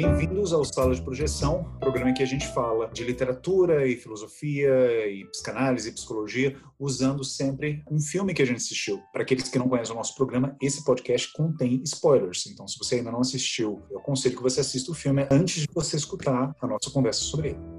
Bem-vindos ao Sala de Projeção, programa em que a gente fala de literatura e filosofia e psicanálise e psicologia, usando sempre um filme que a gente assistiu. Para aqueles que não conhecem o nosso programa, esse podcast contém spoilers. Então, se você ainda não assistiu, eu aconselho que você assista o filme antes de você escutar a nossa conversa sobre ele.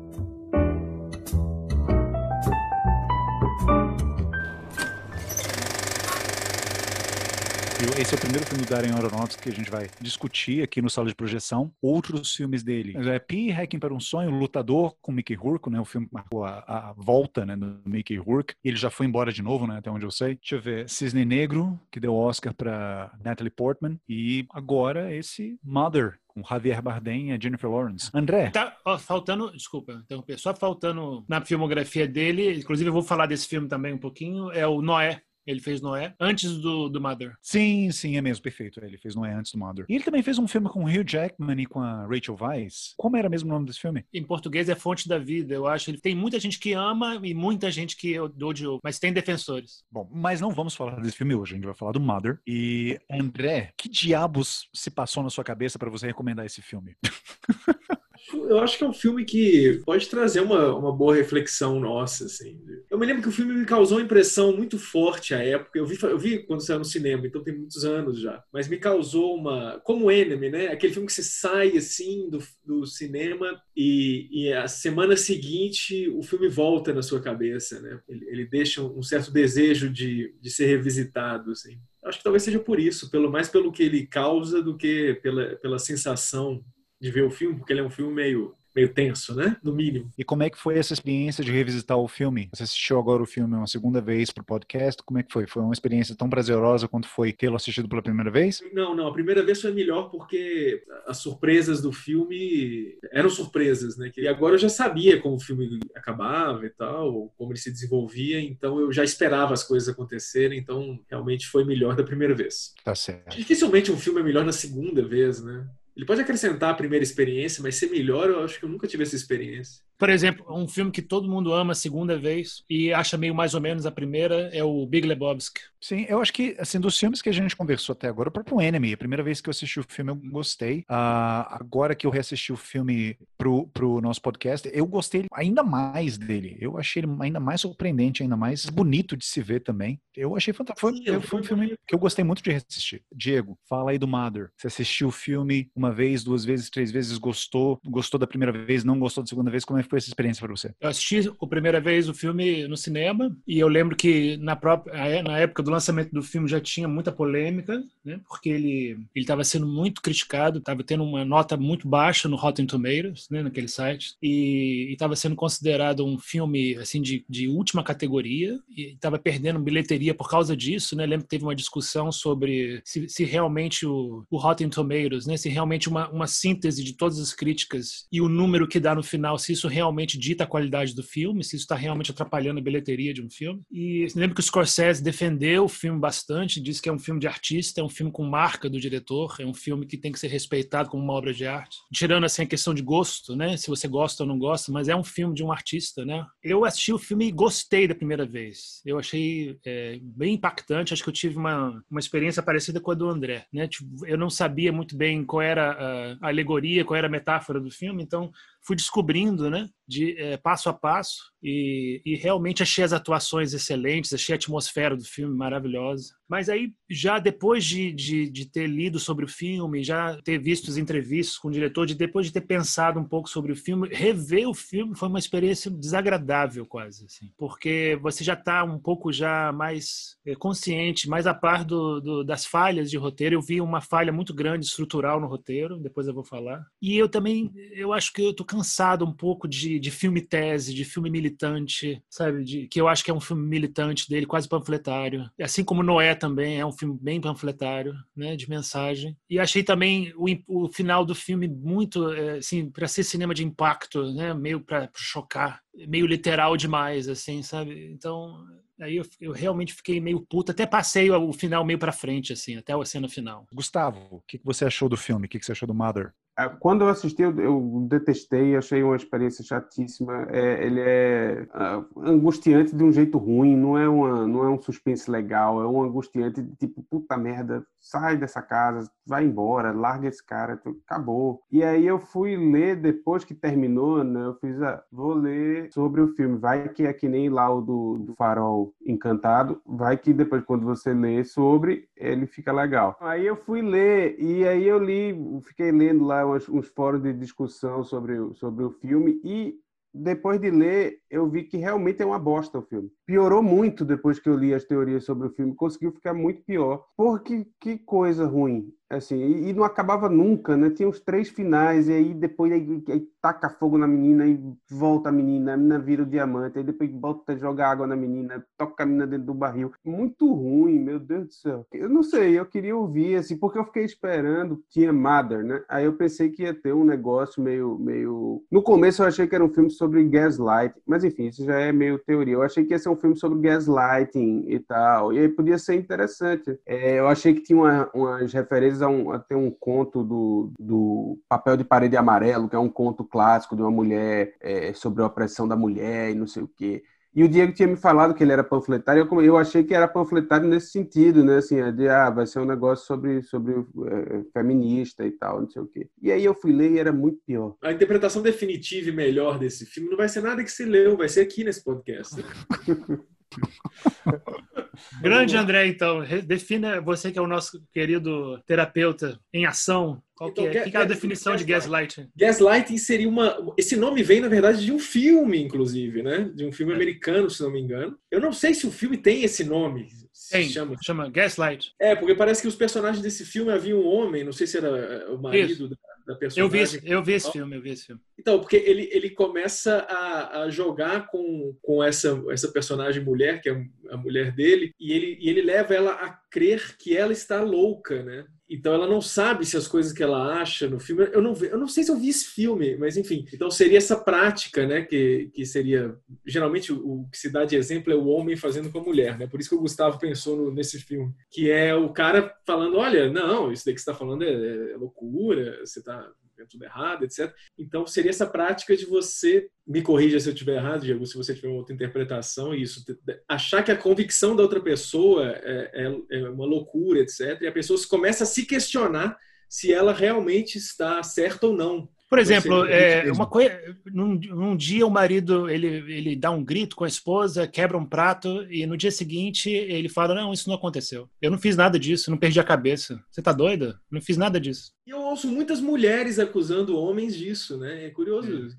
Esse é o primeiro filme do Darren Aronofsky que a gente vai discutir aqui no Sala de Projeção. Outros filmes dele. É Pi, Hacking para um Sonho, Lutador, com Mickey Rourke, né? O filme que marcou a, a volta né, do Mickey Rourke. Ele já foi embora de novo, né? Até onde eu sei. Deixa eu ver. Cisne Negro, que deu Oscar para Natalie Portman. E agora esse Mother, com Javier Bardem e Jennifer Lawrence. André? Tá ó, faltando, desculpa, interromper, só faltando na filmografia dele, inclusive eu vou falar desse filme também um pouquinho, é o Noé, ele fez Noé antes do, do Mother. Sim, sim, é mesmo, perfeito. Ele fez Noé antes do Mother. E ele também fez um filme com o Hugh Jackman e com a Rachel Weisz. Como era mesmo o nome desse filme? Em português é Fonte da Vida, eu acho. Ele tem muita gente que ama e muita gente que odiou, mas tem defensores. Bom, mas não vamos falar desse filme hoje, a gente vai falar do Mother. E André, que diabos se passou na sua cabeça para você recomendar esse filme? eu acho que é um filme que pode trazer uma, uma boa reflexão nossa, assim. Eu me lembro que o filme me causou uma impressão muito forte à época. Eu vi, eu vi quando saiu no cinema, então tem muitos anos já. Mas me causou uma... Como Enemy, né? Aquele filme que você sai, assim, do, do cinema e, e a semana seguinte o filme volta na sua cabeça, né? Ele, ele deixa um certo desejo de, de ser revisitado, assim. Acho que talvez seja por isso, pelo mais pelo que ele causa do que pela, pela sensação de ver o filme, porque ele é um filme meio meio tenso, né? No mínimo. E como é que foi essa experiência de revisitar o filme? Você assistiu agora o filme uma segunda vez pro podcast? Como é que foi? Foi uma experiência tão prazerosa quanto foi tê-lo assistido pela primeira vez? Não, não. A primeira vez foi melhor porque as surpresas do filme eram surpresas, né? E agora eu já sabia como o filme acabava e tal, como ele se desenvolvia, então eu já esperava as coisas acontecerem, então realmente foi melhor da primeira vez. Tá certo. Dificilmente um filme é melhor na segunda vez, né? Ele pode acrescentar a primeira experiência, mas ser melhor, eu acho que eu nunca tive essa experiência. Por exemplo, um filme que todo mundo ama a segunda vez e acha meio mais ou menos a primeira é o Big Lebowski. Sim, eu acho que, assim, dos filmes que a gente conversou até agora, o próprio Enemy, a primeira vez que eu assisti o filme, eu gostei. Uh, agora que eu reassisti o filme pro, pro nosso podcast, eu gostei ainda mais dele. Eu achei ele ainda mais surpreendente, ainda mais bonito de se ver também. Eu achei fantástico. Foi, foi um filme que eu gostei muito de reassistir. Diego, fala aí do Mother. Você assistiu o filme uma vez, duas vezes, três vezes, gostou? Gostou da primeira vez, não gostou da segunda vez? Como é que foi essa experiência para você? Eu assisti a primeira vez o filme no cinema e eu lembro que na própria na época do lançamento do filme já tinha muita polêmica, né? Porque ele ele estava sendo muito criticado, estava tendo uma nota muito baixa no Rotten Tomatoes, né? Naquele site e estava sendo considerado um filme assim de, de última categoria e estava perdendo bilheteria por causa disso, né? lembro que teve uma discussão sobre se, se realmente o, o Rotten Tomatoes, né? Se realmente uma, uma síntese de todas as críticas e o número que dá no final, se isso realmente dita a qualidade do filme, se isso está realmente atrapalhando a bilheteria de um filme. E lembro que o Scorsese defendeu o filme bastante, disse que é um filme de artista, é um filme com marca do diretor, é um filme que tem que ser respeitado como uma obra de arte. Tirando assim a questão de gosto, né? Se você gosta ou não gosta, mas é um filme de um artista, né? Eu assisti o filme e gostei da primeira vez. Eu achei é, bem impactante, acho que eu tive uma, uma experiência parecida com a do André, né? Tipo, eu não sabia muito bem qual era a alegoria, qual era a metáfora do filme, então fui descobrindo, né, de é, passo a passo e, e, realmente achei as atuações excelentes, achei a atmosfera do filme maravilhosa. Mas aí, já depois de, de, de, ter lido sobre o filme, já ter visto as entrevistas com o diretor, de depois de ter pensado um pouco sobre o filme, rever o filme foi uma experiência desagradável quase, assim, porque você já está um pouco já mais é, consciente, mais a par do, do, das falhas de roteiro. Eu vi uma falha muito grande estrutural no roteiro, depois eu vou falar. E eu também, eu acho que eu tô cansado um pouco de, de filme tese, de filme militante, sabe? De, que eu acho que é um filme militante dele, quase panfletário. Assim como Noé também é um filme bem panfletário, né? De mensagem. E achei também o, o final do filme muito, é, assim, para ser cinema de impacto, né? Meio para chocar, meio literal demais, assim, sabe? Então Aí eu, eu, realmente fiquei meio puto, até passei o final meio para frente, assim, até a cena final. Gustavo, o que, você achou do filme? O que, você achou do Mother? Ah, quando eu assisti, eu, eu detestei, achei uma experiência chatíssima. É, ele é uh, angustiante de um jeito ruim, não é, uma, não é um suspense legal, é um angustiante de tipo, puta merda, sai dessa casa, vai embora, larga esse cara, acabou. E aí eu fui ler depois que terminou, né? Eu fiz, ah, vou ler sobre o filme. Vai que é que nem lá o do, do Farol Encantado, vai que depois quando você lê sobre, ele fica legal. Aí eu fui ler e aí eu li, fiquei lendo lá uns, uns fóruns de discussão sobre, sobre o filme e depois de ler, eu vi que realmente é uma bosta o filme. Piorou muito depois que eu li as teorias sobre o filme, conseguiu ficar muito pior. Porque que coisa ruim assim, e, não acabava nunca, né? Tinha os três finais, e aí depois aí, aí, taca fogo na menina e volta a menina, a menina vira o diamante, aí depois volta a jogar água na menina, toca a menina dentro do barril. Muito ruim, meu Deus do céu. Eu não sei, eu queria ouvir, assim, porque eu fiquei esperando, tinha Mother, né? Aí eu pensei que ia ter um negócio meio, meio... No começo eu achei que era um filme sobre gaslight, mas enfim, isso já é meio teoria. Eu achei que ia ser um filme sobre gaslighting e tal, e aí podia ser interessante. É, eu achei que tinha uma, umas referências a, um, a ter um conto do, do Papel de Parede Amarelo, que é um conto clássico de uma mulher é, sobre a opressão da mulher e não sei o quê. E o Diego tinha me falado que ele era panfletário, eu, eu achei que era panfletário nesse sentido, né? Assim, é de, ah, vai ser um negócio sobre, sobre é, feminista e tal, não sei o quê. E aí eu fui ler e era muito pior. A interpretação definitiva e melhor desse filme não vai ser nada que se leu, vai ser aqui nesse podcast. Grande André, então, defina você que é o nosso querido terapeuta em ação. Qual então, que é? que é a definição de gaslighting? Gaslighting seria uma. Esse nome vem, na verdade, de um filme, inclusive, né? De um filme é. americano, se não me engano. Eu não sei se o filme tem esse nome. Tem, chama. chama Gaslight. É, porque parece que os personagens desse filme havia um homem, não sei se era o marido da, da, personagem. Eu vi, esse, eu vi esse filme, eu vi esse filme. Então, porque ele, ele começa a, a jogar com, com essa, essa personagem mulher, que é a mulher dele, e ele, e ele leva ela a crer que ela está louca, né? Então ela não sabe se as coisas que ela acha no filme. Eu não, eu não sei se eu vi esse filme, mas enfim. Então seria essa prática, né? Que, que seria. Geralmente o, que se dá de exemplo é o homem fazendo com a mulher, né? Por isso que o Gustavo pensou no, nesse filme. Que é o cara falando: olha, não, isso daí que você está falando é, é loucura, você está é tudo errado, etc. Então, seria essa prática de você, me corrija se eu estiver errado, Diego, se você tiver uma outra interpretação, isso, achar que a convicção da outra pessoa é, é, é uma loucura, etc. E a pessoa começa a se questionar se ela realmente está certa ou não. Por exemplo, é, uma coisa, num, num, dia o marido ele, ele dá um grito com a esposa, quebra um prato e no dia seguinte ele fala: Não, isso não aconteceu. Eu não fiz nada disso, não perdi a cabeça. Você tá doida? Não fiz nada disso. E eu ouço muitas mulheres acusando homens disso, né? É curioso.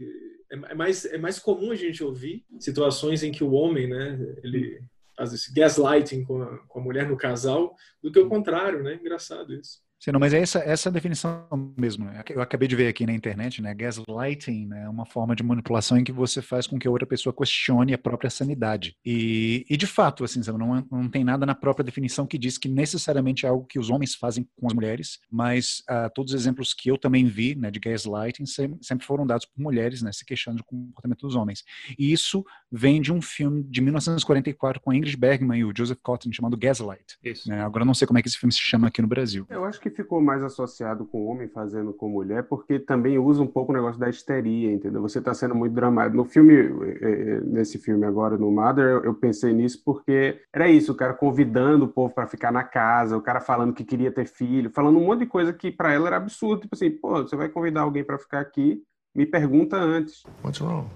É, é mais, é mais comum a gente ouvir situações em que o homem, né, ele faz esse gaslighting com a, com a mulher no casal do que o contrário, né? Engraçado isso. Sim, não, mas é essa, essa definição mesmo. Né? Eu acabei de ver aqui na internet, né? Gaslighting né? é uma forma de manipulação em que você faz com que a outra pessoa questione a própria sanidade. E, e de fato, assim, não, não tem nada na própria definição que diz que necessariamente é algo que os homens fazem com as mulheres, mas uh, todos os exemplos que eu também vi né, de gaslighting sempre foram dados por mulheres, né? Se questionando o comportamento dos homens. E isso vem de um filme de 1944 com a Ingrid Bergman e o Joseph Cotton chamado Gaslight. Né? Agora não sei como é que esse filme se chama aqui no Brasil. Eu acho que ficou mais associado com homem fazendo com mulher, porque também usa um pouco o negócio da histeria, entendeu? Você está sendo muito dramático. No filme, eh, eh, nesse filme agora, no Mother, eu pensei nisso porque era isso, o cara convidando o povo para ficar na casa, o cara falando que queria ter filho, falando um monte de coisa que para ela era absurdo, tipo assim, pô, você vai convidar alguém para ficar aqui, me pergunta antes. What's wrong?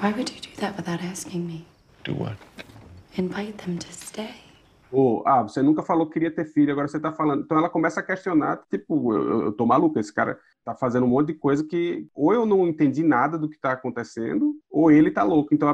Why would you do that without asking me? Do what? Invite them to stay. Ou, ah, você nunca falou que queria ter filho, agora você tá falando. Então ela começa a questionar, tipo, eu, eu tô maluco, esse cara tá fazendo um monte de coisa que ou eu não entendi nada do que tá acontecendo, ou ele tá louco. Então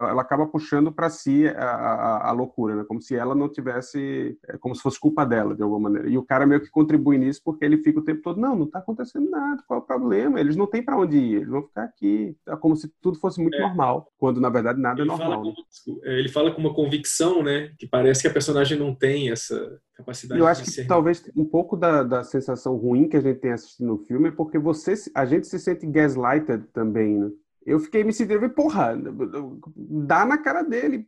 ela acaba puxando para si a, a, a, loucura, né? Como se ela não tivesse, é, como se fosse culpa dela de alguma maneira. E o cara meio que contribui nisso porque ele fica o tempo todo, não, não tá acontecendo nada, qual é o problema? Eles não têm para onde ir, eles vão ficar aqui. É como se tudo fosse muito é. normal, quando na verdade nada é ele é normal. Fala com, ele fala com uma convicção, né? Que parece que a personagem não tem essa capacidade Eu acho que talvez um pouco da, da sensação ruim que a gente tem assistindo o filme é porque você, a gente se sente gaslighted também, né? eu fiquei me sentindo, porra, dá na cara dele,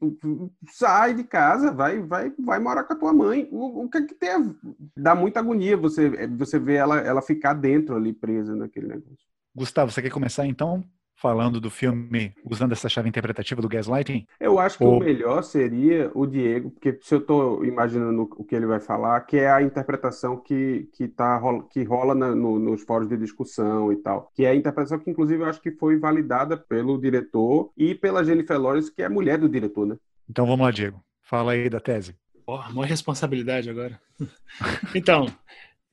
sai de casa, vai, vai, vai morar com a tua mãe. O, o que é que tem? Dá muita agonia você, você ver ela, ela ficar dentro ali presa naquele negócio. Gustavo, você quer começar então? Falando do filme usando essa chave interpretativa do gaslighting? Eu acho que Ou... o melhor seria o Diego, porque se eu estou imaginando o que ele vai falar, que é a interpretação que, que, tá, que rola na, no, nos fóruns de discussão e tal, que é a interpretação que inclusive eu acho que foi validada pelo diretor e pela Jennifer Lawrence, que é a mulher do diretor, né? Então vamos lá, Diego. Fala aí da tese. Oh, uma responsabilidade agora. então,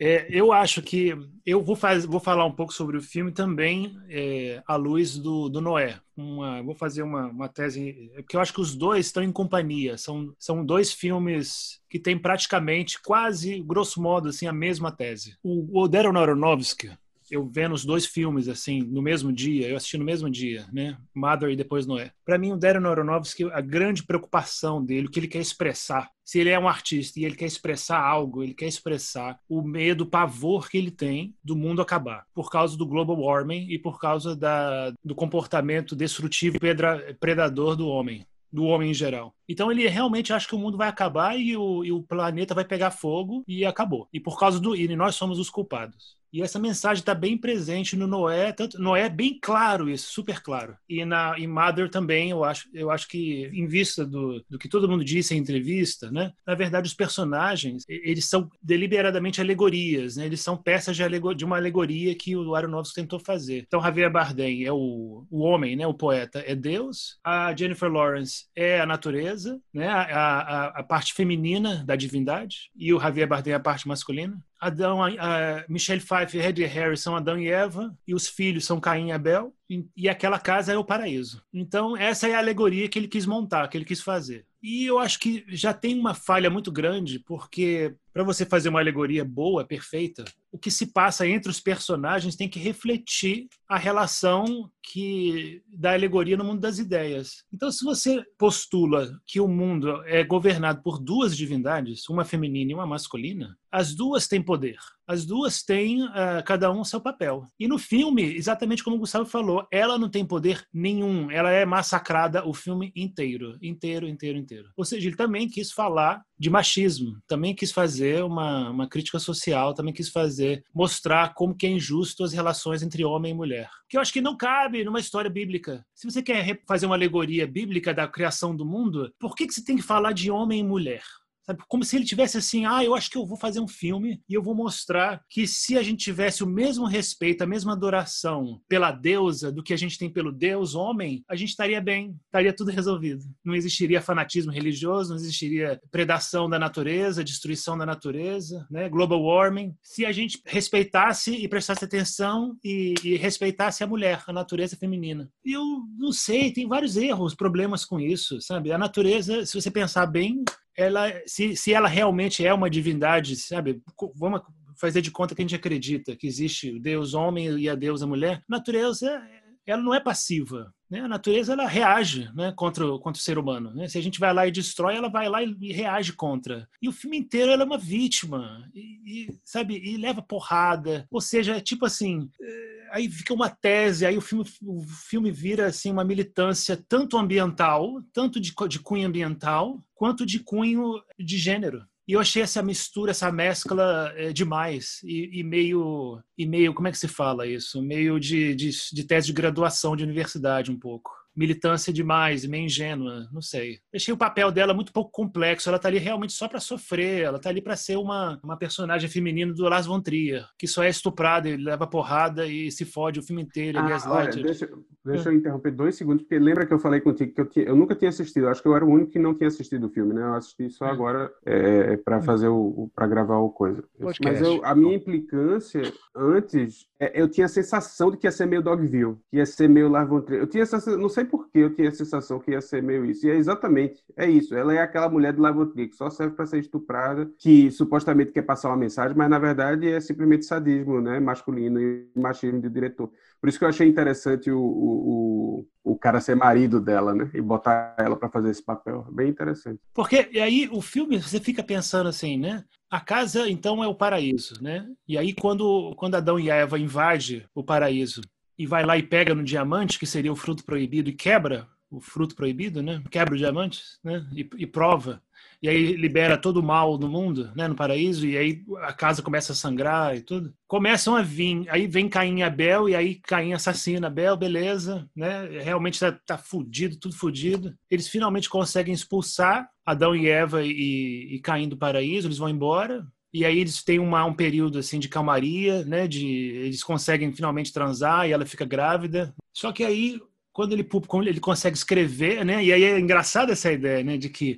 é, eu acho que eu vou, faz, vou falar um pouco sobre o filme também é, à luz do, do Noé. Uma, vou fazer uma, uma tese, porque eu acho que os dois estão em companhia. São, são dois filmes que têm praticamente, quase, grosso modo, assim, a mesma tese. O, o Darren Aronofsky, eu vendo os dois filmes assim no mesmo dia, eu assisti no mesmo dia, né? Mother e depois Noé. Para mim, o Darren Aronofsky, a grande preocupação dele, o que ele quer expressar, se ele é um artista e ele quer expressar algo, ele quer expressar o medo, o pavor que ele tem do mundo acabar, por causa do global warming e por causa da, do comportamento destrutivo e predador do homem do homem em geral. Então ele realmente acha que o mundo vai acabar e o, e o planeta vai pegar fogo e acabou. E por causa do e nós somos os culpados. E essa mensagem está bem presente no Noé, tanto Noé é bem claro isso, super claro. E na em Mother também, eu acho, eu acho que em vista do, do que todo mundo disse em entrevista, né? Na verdade, os personagens, eles são deliberadamente alegorias, né? Eles são peças de, alegor, de uma alegoria que o Aronofsky tentou fazer. Então, Javier Bardem é o, o homem, né? O poeta é Deus. A Jennifer Lawrence é a natureza, né? A, a, a parte feminina da divindade. E o Javier Bardem é a parte masculina. Adão, a, Michelle Pfeiffer Eddie Harris são Adão e Eva, e os filhos são Caim e Abel, e aquela casa é o paraíso. Então, essa é a alegoria que ele quis montar, que ele quis fazer. E eu acho que já tem uma falha muito grande, porque para você fazer uma alegoria boa, perfeita, o que se passa entre os personagens tem que refletir a relação que da alegoria no mundo das ideias. Então, se você postula que o mundo é governado por duas divindades, uma feminina e uma masculina, as duas têm poder. As duas têm uh, cada um seu papel. E no filme, exatamente como o Gustavo falou, ela não tem poder nenhum. Ela é massacrada o filme inteiro, inteiro, inteiro, inteiro. Ou seja, ele também quis falar de machismo, também quis fazer uma, uma crítica social, também quis fazer mostrar como que é injusto as relações entre homem e mulher. Que eu acho que não cabe numa história bíblica. Se você quer fazer uma alegoria bíblica da criação do mundo, por que, que você tem que falar de homem e mulher? Sabe? Como se ele tivesse assim, ah, eu acho que eu vou fazer um filme e eu vou mostrar que se a gente tivesse o mesmo respeito, a mesma adoração pela deusa do que a gente tem pelo Deus homem, a gente estaria bem, estaria tudo resolvido. Não existiria fanatismo religioso, não existiria predação da natureza, destruição da natureza, né? global warming. Se a gente respeitasse e prestasse atenção e, e respeitasse a mulher, a natureza feminina. E eu não sei, tem vários erros, problemas com isso, sabe? A natureza, se você pensar bem, ela, se, se ela realmente é uma divindade, sabe? Vamos fazer de conta que a gente acredita que existe o Deus homem e a deusa mulher. Natureza, ela não é passiva. Né? A natureza ela reage né, contra, contra o ser humano. Né? Se a gente vai lá e destrói, ela vai lá e, reage contra. E o filme inteiro ela é uma vítima, e, e sabe? E leva porrada. Ou seja, é tipo assim. É aí fica uma tese, aí o filme, o filme vira assim uma militância tanto ambiental, tanto de, de cunho ambiental, quanto de cunho de gênero. E eu achei essa mistura, essa mescla é, demais e, e, meio e meio como é que se fala isso? Meio de, de, de tese de graduação de universidade um pouco militância demais, meio ingênua, não sei. Achei o papel dela muito pouco complexo, ela tá ali realmente só para sofrer, ela tá ali para ser uma, uma personagem feminina do Lars von Trier, que só é estuprada e leva porrada e se fode o filme inteiro, ah, olha, deixa, deixa eu interromper dois segundos, porque lembra que eu falei contigo que eu, tinha, eu nunca tinha assistido, acho que eu era o único que não tinha assistido o filme, né? Eu assisti só é. agora é, para fazer o, para gravar o coisa. Podcast. Mas eu, a minha implicância antes, é, eu tinha a sensação de que ia ser meio Dogville, que ia ser meio Lars von Trier. Eu tinha essa, não sei sei por que eu tinha a sensação que ia ser meio isso. E é exatamente, é isso. Ela é aquela mulher do Lavotri que só serve para ser estuprada, que supostamente quer passar uma mensagem, mas na verdade é simplesmente sadismo, né? Masculino e machismo do diretor. Por isso que eu achei interessante o, o, o, cara ser marido dela, né? E botar ela para fazer esse papel. Bem interessante. Porque e aí o filme, você fica pensando assim, né? A casa, então, é o paraíso, né? E aí, quando, quando Adão e Eva invadem o paraíso e vai lá e pega no diamante, que seria o fruto proibido, e quebra o fruto proibido, né? Quebra o diamante, né? E, e, prova. E aí libera todo o mal no mundo, né? No paraíso. E aí a casa começa a sangrar e tudo. Começam a vir. Aí vem Caim e Abel. E aí Caim assassina Abel, beleza, né? Realmente tá, tá fudido, tudo fudido. Eles finalmente conseguem expulsar Adão e Eva e, e Caim do paraíso. Eles vão embora. E aí eles têm uma, um período assim de calmaria, né? De eles conseguem finalmente transar e ela fica grávida. Só que aí quando ele, quando ele consegue escrever, né? E aí é engraçada essa ideia, né? De que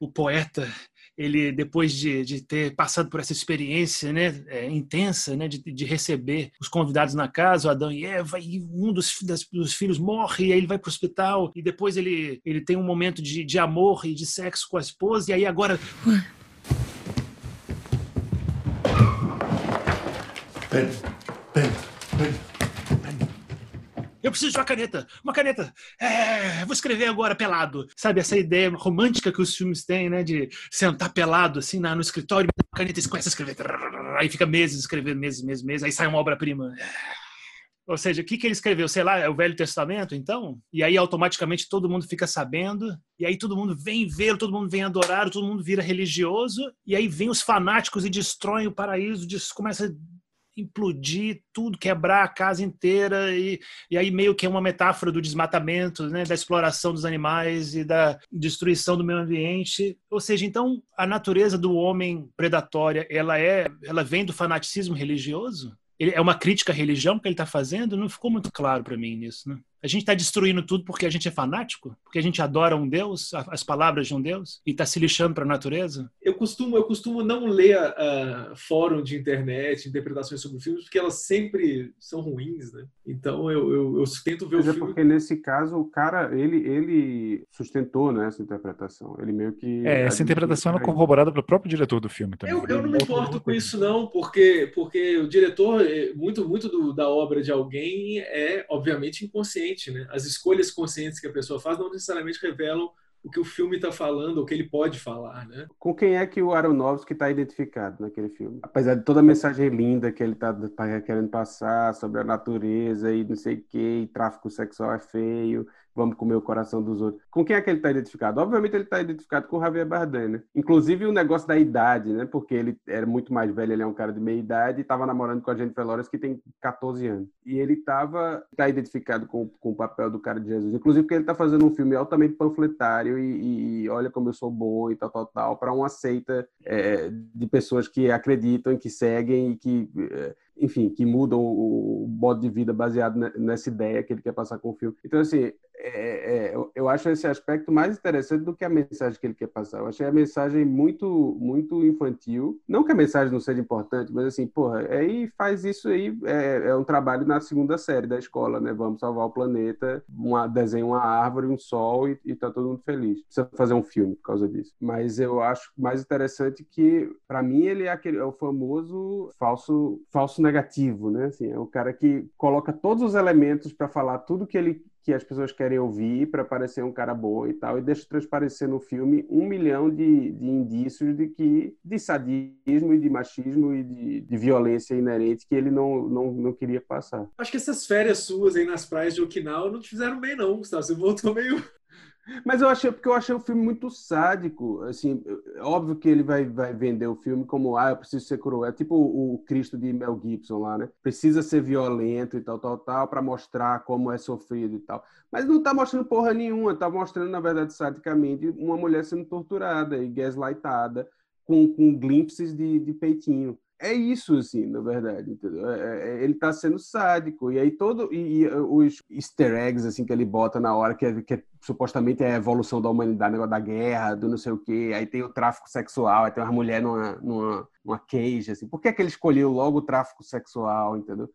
o poeta ele depois de, de ter passado por essa experiência né, é, intensa né, de, de, receber os convidados na casa, o Adão e Eva, e um dos, das, dos filhos morre, e aí ele vai para o hospital, e depois ele, ele tem um momento de, de amor e de sexo com a esposa, e aí agora. Ben, Ben, Ben. Eu preciso de uma caneta, uma caneta. É, vou escrever agora pelado. Sabe, essa ideia romântica que os filmes têm, né? De sentar pelado, assim, na, no escritório, uma caneta e começa a escrever. Aí fica meses escrevendo, meses, meses, meses. Aí sai uma obra-prima. Ou seja, o que, que ele escreveu? Sei lá, é o Velho Testamento, então? E aí automaticamente todo mundo fica sabendo, e aí todo mundo vem ver, todo mundo vem adorar, todo mundo vira religioso, e aí vem os fanáticos e destroem o paraíso, começa implodir tudo, quebrar a casa inteira e, e aí meio que é uma metáfora do desmatamento, né, da exploração dos animais e da destruição do meio ambiente. Ou seja, então a natureza do homem predatória, ela é, ela vem do fanaticismo religioso? Ele, é uma crítica à religião que ele está fazendo? Não ficou muito claro para mim nisso, né? A gente está destruindo tudo porque a gente é fanático? Porque a gente adora um Deus, as palavras de um Deus, e está se lixando para a natureza? Eu costumo, eu costumo não ler uh, fórum de internet, interpretações sobre filmes, porque elas sempre são ruins, né? Então eu, eu, eu tento ver Mas o é filme. porque nesse caso o cara, ele, ele sustentou né, essa interpretação. Ele meio que. É, essa interpretação é corroborada pelo próprio diretor do filme também. Eu, eu não me importo com isso, não, porque, porque o diretor, eh, muito, muito do, da obra de alguém é, obviamente, inconsciente né? As escolhas conscientes que a pessoa faz não necessariamente revelam o que o filme está falando, o que ele pode falar, né? Com quem é que o Aronofsky está identificado naquele filme? Apesar de toda a mensagem linda que ele está tá querendo passar sobre a natureza e não sei o que, e tráfico sexual é feio, vamos comer o coração dos outros. Com quem é que ele está identificado? Obviamente ele está identificado com o Javier Bardem, né? Inclusive o negócio da idade, né? Porque ele era muito mais velho, ele é um cara de meia idade e estava namorando com a Jennifer Lawrence que tem 14 anos. E ele estava tá identificado com, com o papel do cara de Jesus. Inclusive porque ele está fazendo um filme altamente panfletário e, e, olha como eu sou bom e tal, tal, tal, para uma seita é, de pessoas que acreditam, que seguem e que... É, enfim, que mudam o modo de vida baseado nessa ideia que ele quer passar com o filme. Então, assim, é, é, eu acho esse aspecto mais interessante do que a mensagem que ele quer passar. Eu achei a mensagem muito, muito infantil. Não que a mensagem não seja importante, mas assim, porra, aí faz isso aí, é, é um trabalho na segunda série da escola, né? Vamos salvar o planeta, uma, desenha uma árvore, um sol e, e tá todo mundo feliz. Precisa fazer um filme por causa disso. Mas eu acho mais interessante que, para mim, ele é, aquele, é o famoso falso, falso negativo, né? Assim, é o cara que coloca todos os elementos para falar tudo que ele que as pessoas querem ouvir para parecer um cara bom e tal, e deixa transparecer no filme um milhão de, de indícios de que de sadismo e de machismo e de, de violência inerente que ele não, não, não queria passar. Acho que essas férias suas aí nas praias de Okinawa não te fizeram bem não, Gustavo. Você voltou meio mas eu achei, porque eu achei o filme muito sádico. Assim, óbvio que ele vai, vai vender o filme como, ah, eu preciso ser cruel. É tipo o, o Cristo de Mel Gibson lá, né? Precisa ser violento e tal, tal, tal, para mostrar como é sofrido e tal. Mas não tá mostrando porra nenhuma. Tá mostrando, na verdade, sadicamente, uma mulher sendo torturada e gaslightada com, com glimpses de, de peitinho é isso, assim, na verdade, entendeu? É, é, é ele está sendo sádico. E aí todo. E, e, os easter eggs, assim, que ele bota na hora, que, é, que é, supostamente é a evolução da humanidade, negócio da guerra, do não sei o quê. Aí tem o tráfico sexual, aí tem uma mulher numa, numa, numa cage, assim. Por que, é que ele escolheu logo o tráfico sexual, entendeu?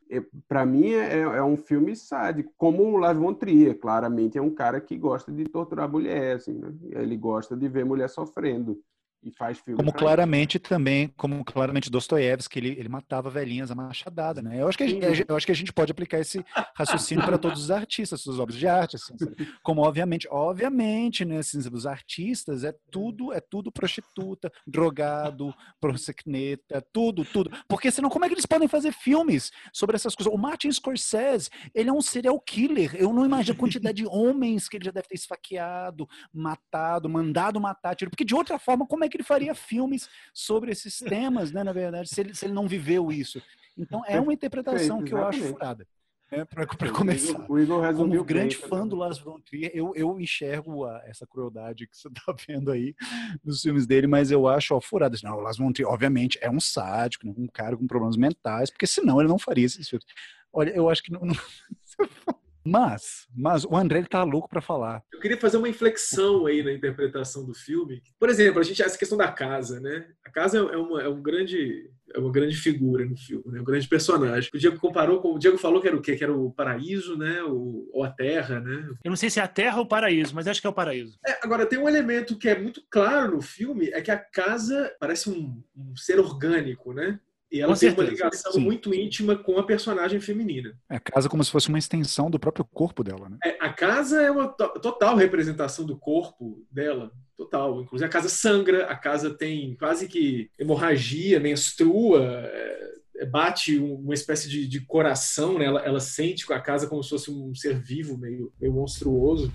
Para mim, é, um filme sádico. Como o Lars von Trier, claramente, é um cara que gosta de torturar mulher, assim, né? Ele gosta de ver mulher sofrendo. E faz filme. Como claramente também, como claramente Dostoiévski, ele, ele matava velhinhas a machadada, né? Eu acho, que a, gente- eu acho que a gente pode aplicar esse raciocínio para todos os artistas, suas obras de arte, assim, como obviamente, obviamente, né, assim, os artistas é tudo, é tudo prostituta, drogado, prosecneta, tudo, tudo. Porque senão como é que eles podem fazer filmes sobre essas coisas? O Martin Scorsese, ele é um serial killer. Eu não imagino a quantidade de homens que ele já deve ter esfaqueado, matado, mandado matar, tiro. Porque de outra forma, como é que ele faria filmes sobre esses temas, né? Na verdade, se ele, se ele não viveu isso. Então é uma interpretação que eu acho furada. Né, para começar. O Igor resumiu Como bem, grande tá fã vendo? do Lars von Trier, eu, eu enxergo a- essa crueldade que você está vendo aí nos filmes dele, mas eu acho ó, furada. Não, o Lars von Trier, obviamente, é um sádico, né, um cara com problemas mentais, porque senão ele não faria esses filmes. Olha, eu acho que não. não- Mas, mas o André ele tá louco para falar. Eu queria fazer uma inflexão aí na interpretação do filme. Por exemplo, a gente essa questão da casa, né? A casa é, uma, é um grande é uma grande figura no filme, né? Um grande personagem. O Diego comparou com o Diego falou que era o quê? Que era o paraíso, né? O, ou a terra, né? Eu não sei se é a Terra ou o Paraíso, mas acho que é o Paraíso. É, agora tem um elemento que é muito claro no filme é que a casa parece um, um ser orgânico, né? E ela Com tem uma certeza, ligação sim. muito íntima com a personagem feminina. É casa como se fosse uma extensão do próprio corpo dela, né? É, a casa é uma to- total representação do corpo dela. Total. Inclusive, a casa sangra, a casa tem quase que hemorragia, menstrua, é, é, bate um- uma espécie de, de coração, né? ela, ela sente com a casa como se fosse um ser vivo, meio, meio monstruoso.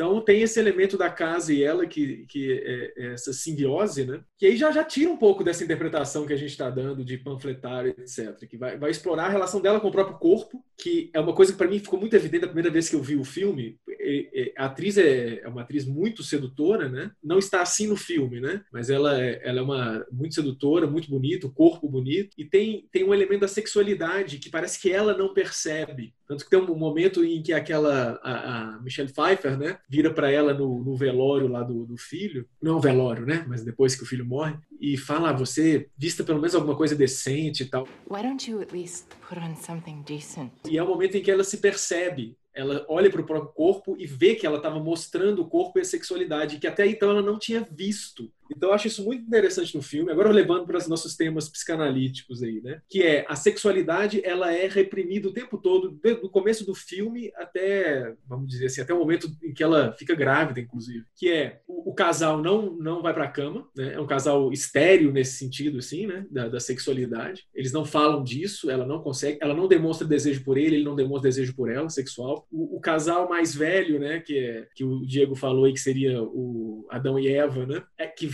Então tem esse elemento da casa e ela que, que é, é essa simbiose, né? Que aí já, já tira um pouco dessa interpretação que a gente está dando de panfletário, etc. Que vai, vai explorar a relação dela com o próprio corpo, que é uma coisa que para mim ficou muito evidente a primeira vez que eu vi o filme. A atriz é, é uma atriz muito sedutora, né? Não está assim no filme, né? Mas ela é, ela é uma muito sedutora, muito bonita, o corpo bonito e tem, tem um elemento da sexualidade que parece que ela não percebe. Tanto que tem um momento em que aquela a, a Michelle Pfeiffer, né, vira para ela no, no velório lá do, do filho, não é velório, né, mas depois que o filho morre, e fala: ah, você vista pelo menos alguma coisa decente e tal. Why don't you at least put on something decent? E é o momento em que ela se percebe. Ela olha para o próprio corpo e vê que ela estava mostrando o corpo e a sexualidade, que até então ela não tinha visto. Então eu acho isso muito interessante no filme. Agora levando para os nossos temas psicanalíticos aí, né? Que é a sexualidade, ela é reprimida o tempo todo, do começo do filme até, vamos dizer assim, até o momento em que ela fica grávida, inclusive. Que é o, o casal não não vai para a cama, né? É um casal estéreo nesse sentido, assim, né? Da, da sexualidade. Eles não falam disso, ela não consegue, ela não demonstra desejo por ele, ele não demonstra desejo por ela, sexual. O, o casal mais velho, né? Que é que o Diego falou aí que seria o Adão e Eva, né? É que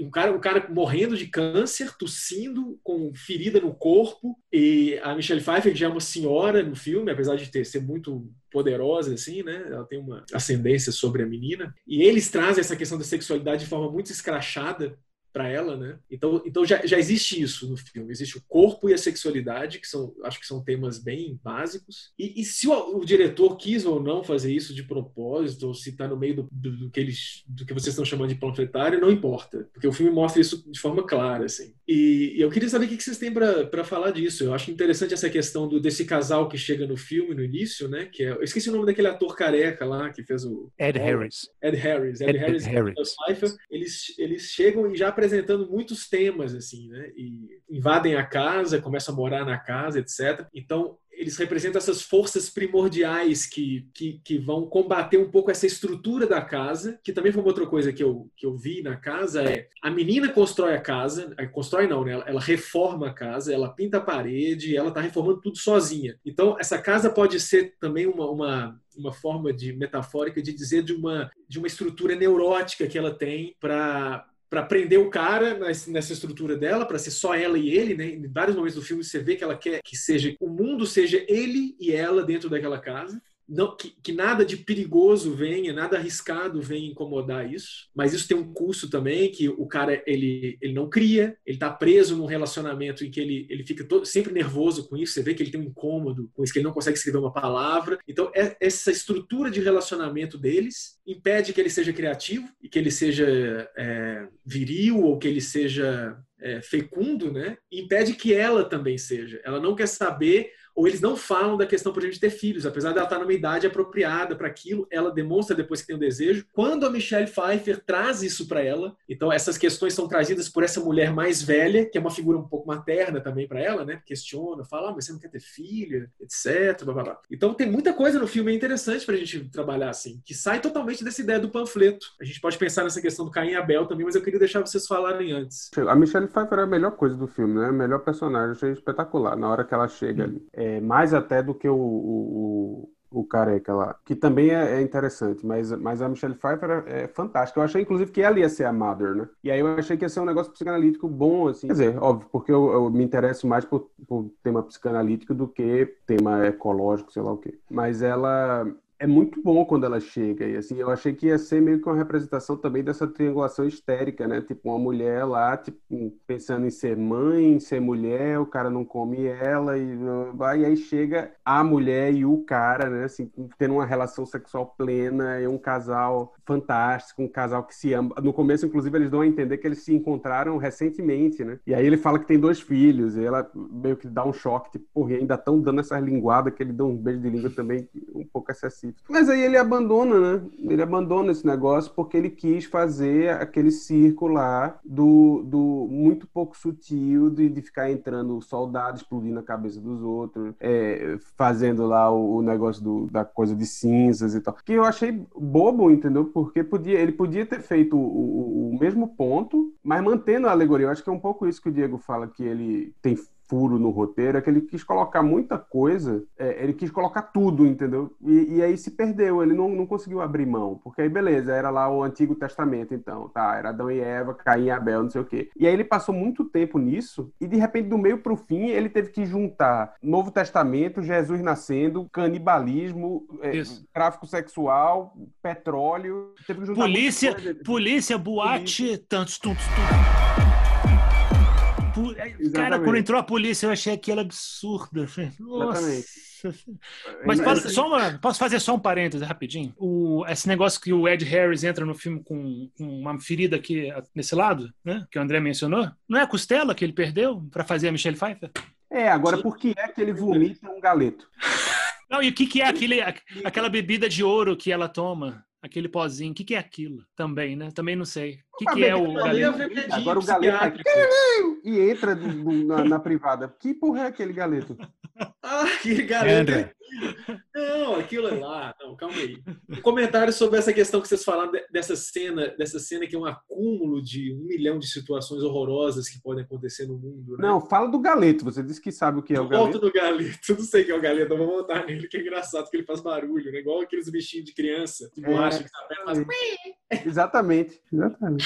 um cara, um cara morrendo de câncer, tossindo, com ferida no corpo, e a Michelle Pfeiffer, já é uma senhora no filme, apesar de ter, ser muito poderosa, assim, né? Ela tem uma ascendência sobre a menina. E eles trazem essa questão da sexualidade de forma muito escrachada para ela, né? Então, então já, já existe isso no filme. Existe o corpo e a sexualidade, que são, acho que são temas bem básicos. E, e se o, o diretor quis ou não fazer isso de propósito, ou se está no meio do, do, do que eles, do que vocês estão chamando de panfletário, não importa, porque o filme mostra isso de forma clara, assim. E, e eu queria saber o que vocês têm para falar disso. Eu acho interessante essa questão do, desse casal que chega no filme no início, né? Que é, eu esqueci o nome daquele ator careca lá que fez o Ed Harris. Ed Harris, Ed, Ed Harris, Harris. e Pfeiffer, eles, eles chegam e já apresentando muitos temas, assim, né? E invadem a casa, começam a morar na casa, etc. Então, eles representam essas forças primordiais que, que, que vão combater um pouco essa estrutura da casa, que também foi uma outra coisa que eu, que eu vi na casa, é a menina constrói a casa, constrói não, né? Ela, ela reforma a casa, ela pinta a parede, ela está reformando tudo sozinha. Então, essa casa pode ser também uma, uma uma forma de metafórica de dizer de uma de uma estrutura neurótica que ela tem para para prender o cara nessa estrutura dela, para ser só ela e ele, né? Em vários momentos do filme você vê que ela quer que seja o mundo seja ele e ela dentro daquela casa. Não, que, que, nada de perigoso venha, nada arriscado venha incomodar isso. Mas isso tem um custo também, que o cara ele, ele não cria, ele está preso num relacionamento em que ele, ele fica todo, sempre nervoso com isso. Você vê que ele tem um incômodo com isso, que ele não consegue escrever uma palavra. Então, é, essa estrutura de relacionamento deles impede que ele seja criativo e que ele seja é, viril ou que ele seja é, fecundo, né? Impede que ela também seja. Ela não quer saber Ou eles não falam da questão, por exemplo, de ter filhos. Apesar dela estar numa idade apropriada para aquilo, ela demonstra depois que tem o um desejo. Quando a Michelle Pfeiffer traz isso para ela, então essas questões são trazidas por essa mulher mais velha, que é uma figura um pouco materna também para ela, né? Questiona, fala, ah, mas você não quer ter filha, etc. Blá, blá, blá. Então tem muita coisa no filme interessante para a gente trabalhar assim, que sai totalmente dessa ideia do panfleto. A gente pode pensar nessa questão do Caim e Abel também, mas eu queria deixar vocês falarem antes. A Michelle Pfeiffer é a melhor coisa do filme, né? A melhor personagem, achei espetacular na hora que ela chega hum. ali. É, mais até do que o, o, o careca lá, que também é, é, interessante, mas, mas a Michelle Pfeiffer é, é fantástica. Eu achei, inclusive, que ela ia ser a Mother, né? E aí eu achei que ia ser um negócio psicanalítico bom, assim. Quer dizer, óbvio, porque eu, eu me interesso mais por, por tema psicanalítico do que tema ecológico, sei lá o quê. Mas ela é muito bom quando ela chega. E assim, eu achei que ia ser meio que uma representação também dessa triangulação histérica, né? Tipo, uma mulher lá, tipo, pensando em ser mãe, ser mulher, o cara não come ela, e, e aí chega a mulher e o cara, né? Assim, tendo uma relação sexual plena, e um casal fantástico, um casal que se ama. No começo, inclusive, eles dão a entender que eles se encontraram recentemente, né? E aí ele fala que tem dois filhos, e ela meio que dá um choque, tipo, porra, ainda estão dando essas linguadas que ele dá um beijo de língua também um pouco excessivo mas aí ele abandona, né? Ele abandona esse negócio porque ele quis fazer aquele circo lá do, do muito pouco sutil de, de ficar entrando soldado explodindo a cabeça dos outros, é, fazendo lá o, o negócio do, da coisa de cinzas e tal. Que eu achei bobo, entendeu? Porque podia, ele podia ter feito o, o, o mesmo ponto, mas mantendo a alegoria. Eu acho que é um pouco isso que o Diego fala, que ele tem furo no roteiro é que ele quis colocar muita coisa, é, ele quis colocar tudo, entendeu? E, e, aí se perdeu, ele não, não conseguiu abrir mão, porque aí beleza, era lá o Antigo Testamento, então, tá, era Adão e Eva, Caim e Abel, não sei o quê. E aí ele passou muito tempo nisso, e de repente, do meio pro fim, ele teve que juntar Novo Testamento, Jesus nascendo, canibalismo, é, tráfico sexual, petróleo, teve que juntar polícia, polícia, boate, polícia. tantos, tantos, tantos. Cara, quando entrou a polícia, eu achei aquilo absurdo. Nossa. Exatamente. Mas posso, só uma, posso fazer só um parêntese rapidinho? O, esse negócio que o Ed Harris entra no filme com, com, uma ferida aqui nesse lado, né? Que o André mencionou. Não é a costela que ele perdeu para fazer a Michelle Pfeiffer? É, agora por que é que ele vomita um galeto? Não, e o que, que é aquele, aquela bebida de ouro que ela toma? aquele pozinho. O que, que é aquilo? Também, né? Também não sei. O que, que é o galeto? Agora o galeto e entra na, na, privada. Que porra é aquele galeto? ah, que galeto. Não, aquilo é lá. Não, calma aí. Um comentário sobre essa questão que vocês falaram dessa cena, dessa cena que é um acúmulo de um milhão de situações horrorosas que podem acontecer no mundo. Né? Não, fala do galeto. Você disse que sabe o que é o galeto. Volto do galeto. Não sei o que é o galeto. Eu vou montar nele, que é engraçado, que ele faz barulho, né? Igual aqueles bichinhos de criança, de borracha é, que tá faz... Exatamente. Exatamente.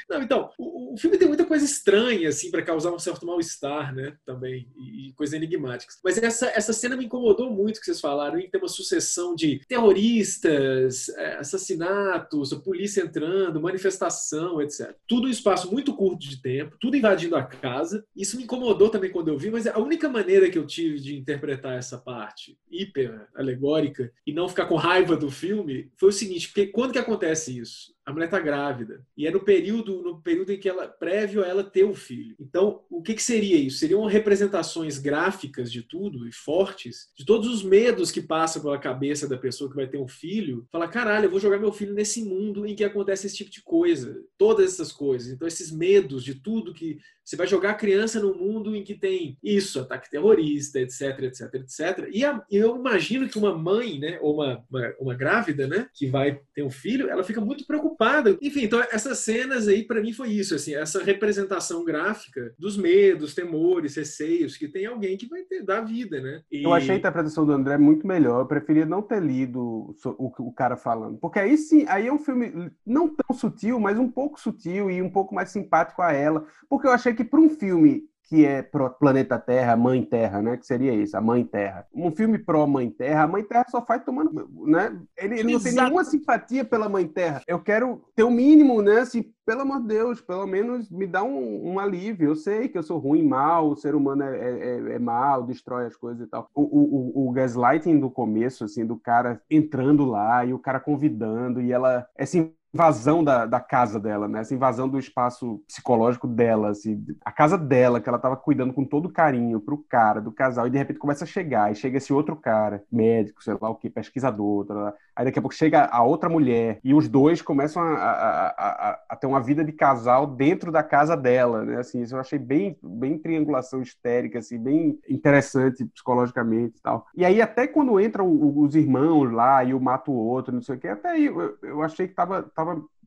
Não, então, o, o, filme tem muita coisa estranha, assim, para causar um certo mal-estar, né? Também, e, e coisas enigmáticas. Mas essa, essa cena me incomodou muito que vocês falaram, em ter uma sucessão de terroristas, é, assassinatos, polícia entrando, manifestação, etc. Tudo em um espaço muito curto de tempo, tudo invadindo a casa. Isso me incomodou também quando eu vi, mas a única maneira que eu tive de interpretar essa parte hiper alegórica e não ficar com raiva do filme foi o seguinte, porque quando que acontece isso? a mulher está grávida. E é no período, no período em que ela, prévio a ela ter o filho. Então, o que, que seria isso? Seriam representações gráficas de tudo e fortes, de todos os medos que passam pela cabeça da pessoa que vai ter um filho. Falar, caralho, eu vou jogar meu filho nesse mundo em que acontece esse tipo de coisa. Todas essas coisas. Então, esses medos de tudo que você vai jogar a criança num mundo em que tem isso, ataque terrorista, etc, etc, etc. E a, eu imagino que uma mãe, né, ou uma, uma, uma, grávida, né, que vai ter um filho, ela fica muito preocupada. Enfim, então essas cenas aí para mim foi isso, assim, essa representação gráfica dos medos, temores, receios que tem alguém que vai ter da vida, né? E... Eu achei a interpretação do André muito melhor. Eu preferia não ter lido o, o cara falando, porque aí sim, aí é um filme não tão sutil, mas um pouco sutil e um pouco mais simpático a ela, porque eu achei que para um filme que é pro planeta Terra, Mãe Terra, né? Que seria isso, a Mãe Terra. Um filme pró Mãe Terra, a Mãe Terra só faz tomando, né? Ele, ele não tem nenhuma simpatia pela Mãe Terra. Eu quero ter o um mínimo, né? Assim, pelo amor de Deus, pelo menos me dá um, um alívio. Eu sei que eu sou ruim, mal, o ser humano é, é, é, é mal, destrói as coisas e tal. O, o, o, gaslighting do começo, assim, do cara entrando lá e o cara convidando e ela é assim invasão da, da casa dela, né? Essa invasão do espaço psicológico dela, assim, a casa dela, que ela tava cuidando com todo carinho pro cara, do casal, e de repente começa a chegar, e chega esse outro cara, médico, sei lá o que, pesquisador, aí daqui a pouco chega a outra mulher, e os dois começam a, a, a, a, ter uma vida de casal dentro da casa dela, né? Assim, isso eu achei bem, bem triangulação histérica, assim, bem interessante psicologicamente e tal. E aí até quando entram os irmãos lá, e um mata o outro, não sei o que, até aí eu, eu achei que tava tava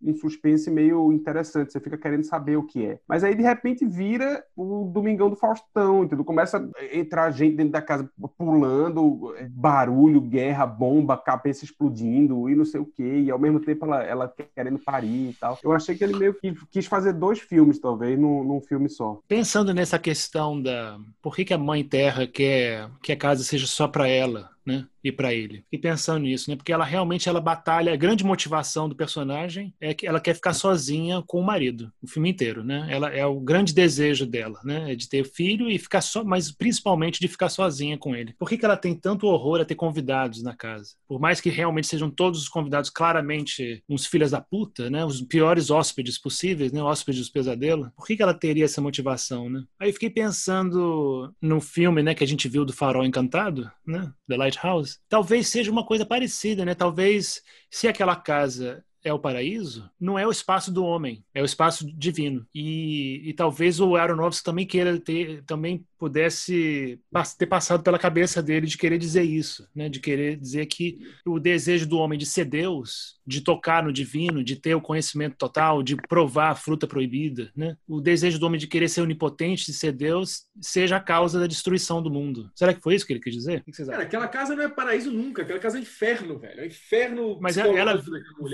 um suspense meio interessante, você fica querendo saber o que é. Mas aí, de repente, vira o Domingão do Faustão, entendeu? Começa a entrar gente dentro da casa pulando, barulho, guerra, bomba, cabeça explodindo e não sei o quê, e ao mesmo tempo ela, ela querendo parir e tal. Eu achei que ele meio que quis fazer dois filmes, talvez, num, num filme só. Pensando nessa questão da... Por que, que a Mãe Terra quer que a casa seja só para ela? Né? e para ele. E pensando nisso, né? Porque ela realmente ela batalha, a grande motivação do personagem é que ela quer ficar sozinha com o marido, o filme inteiro, né? Ela é o grande desejo dela, né? É de ter filho e ficar só, mas principalmente de ficar sozinha com ele. Por que, que ela tem tanto horror a ter convidados na casa? Por mais que realmente sejam todos os convidados claramente uns filhas da puta, né? Os piores hóspedes possíveis, né? Hóspedes dos pesadelos. Por que, que ela teria essa motivação, né? Aí fiquei pensando no filme, né, que a gente viu do Farol Encantado, né? The Lighthouse talvez seja uma coisa parecida, né? Talvez se aquela casa é o paraíso, não é o espaço do homem, é o espaço divino. E, e talvez o Aronofsky também queira ter, também pudesse ter passado pela cabeça dele de querer dizer isso, né? De querer dizer que o desejo do homem de ser Deus, de tocar no divino, de ter o conhecimento total, de provar a fruta proibida, né? O desejo do homem de querer ser onipotente, de ser Deus, seja a causa da destruição do mundo. Será que foi isso que ele quis dizer? O que vocês Cara, aquela casa não é paraíso nunca, aquela casa é inferno, velho. É inferno. Mas ela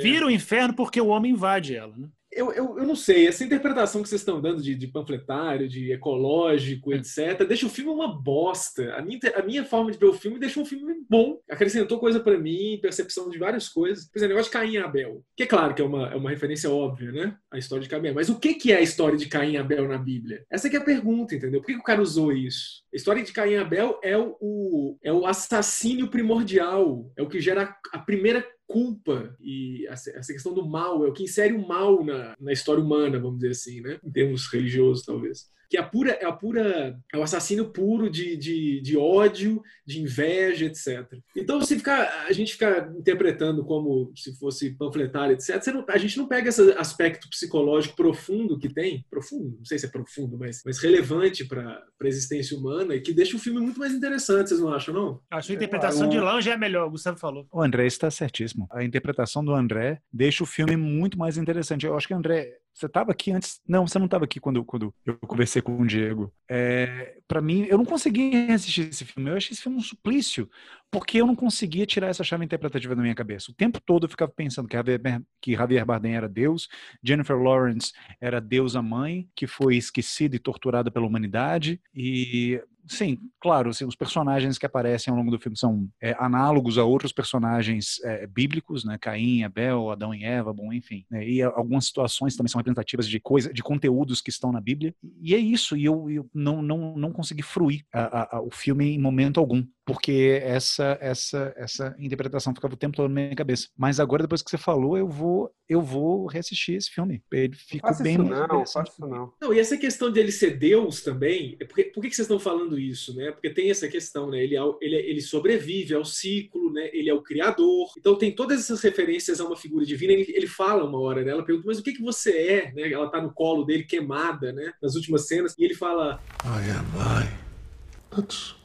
vira o inferno porque o homem invade ela, né? Eu, eu, eu não sei, essa interpretação que vocês estão dando de, de panfletário, de ecológico, etc., deixa o filme uma bosta. A minha, a minha forma de ver o filme deixa um filme bom. Acrescentou coisa para mim, percepção de várias coisas. Por exemplo, o negócio de Caim e Abel. Que é claro que é uma, é uma referência óbvia, né? A história de Caim e Abel. Mas o que, que é a história de Caim e Abel na Bíblia? Essa é a pergunta, entendeu? Por que, que o cara usou isso? A história de Caim e Abel é o, o, é o assassínio primordial. É o que gera a primeira culpa e essa questão do mal, é o que insere o mal na, na história humana, vamos dizer assim, né? Em termos religiosos, talvez que é a pura, é a pura, é o assassino puro de, de, de ódio, de inveja, etc. Então, se ficar, a gente ficar interpretando como se fosse panfletário, etc., não, a gente não pega esse aspecto psicológico profundo que tem, profundo, não sei se é profundo, mas, mas relevante para a existência humana e que deixa o filme muito mais interessante, vocês não acham, não? Acho que a interpretação é, de longe é melhor, o Gustavo falou. O André está certíssimo. A interpretação do André deixa o filme muito mais interessante. Eu acho que o André você estava aqui antes? Não, você não estava aqui quando, quando eu conversei com o Diego. É, para mim, eu não consegui assistir esse filme. Eu achei esse filme um suplício, porque eu não conseguia tirar essa chave interpretativa da minha cabeça. O tempo todo eu ficava pensando que Javier, que Javier Bardem era Deus, Jennifer Lawrence era deusa mãe, que foi esquecida e torturada pela humanidade, e Sim, claro, assim, os personagens que aparecem ao longo do filme são é, análogos a outros personagens é, bíblicos, né? Caim, Abel, Adão e Eva, bom, enfim. Né? E algumas situações também são representativas de coisa, de conteúdos que estão na Bíblia. E é isso, e eu, eu não, não, não consegui fruir a, a, a, o filme em momento algum porque essa essa essa interpretação ficava o tempo todo na minha cabeça. Mas agora depois que você falou, eu vou eu vou reassistir esse filme. Ele ficou bem isso não, faço não. Não, e essa questão de ele ser Deus também, é porque, por que vocês estão falando isso, né? Porque tem essa questão, né? Ele, é ele, é, ele sobrevive ao ciclo, né? Ele é o criador. Então tem todas essas referências a uma figura divina. Ele, ele fala uma hora, né? Ela pergunta, mas o que que você é, né? Ela tá no colo dele queimada, né? Nas últimas cenas, e ele fala I am I. That's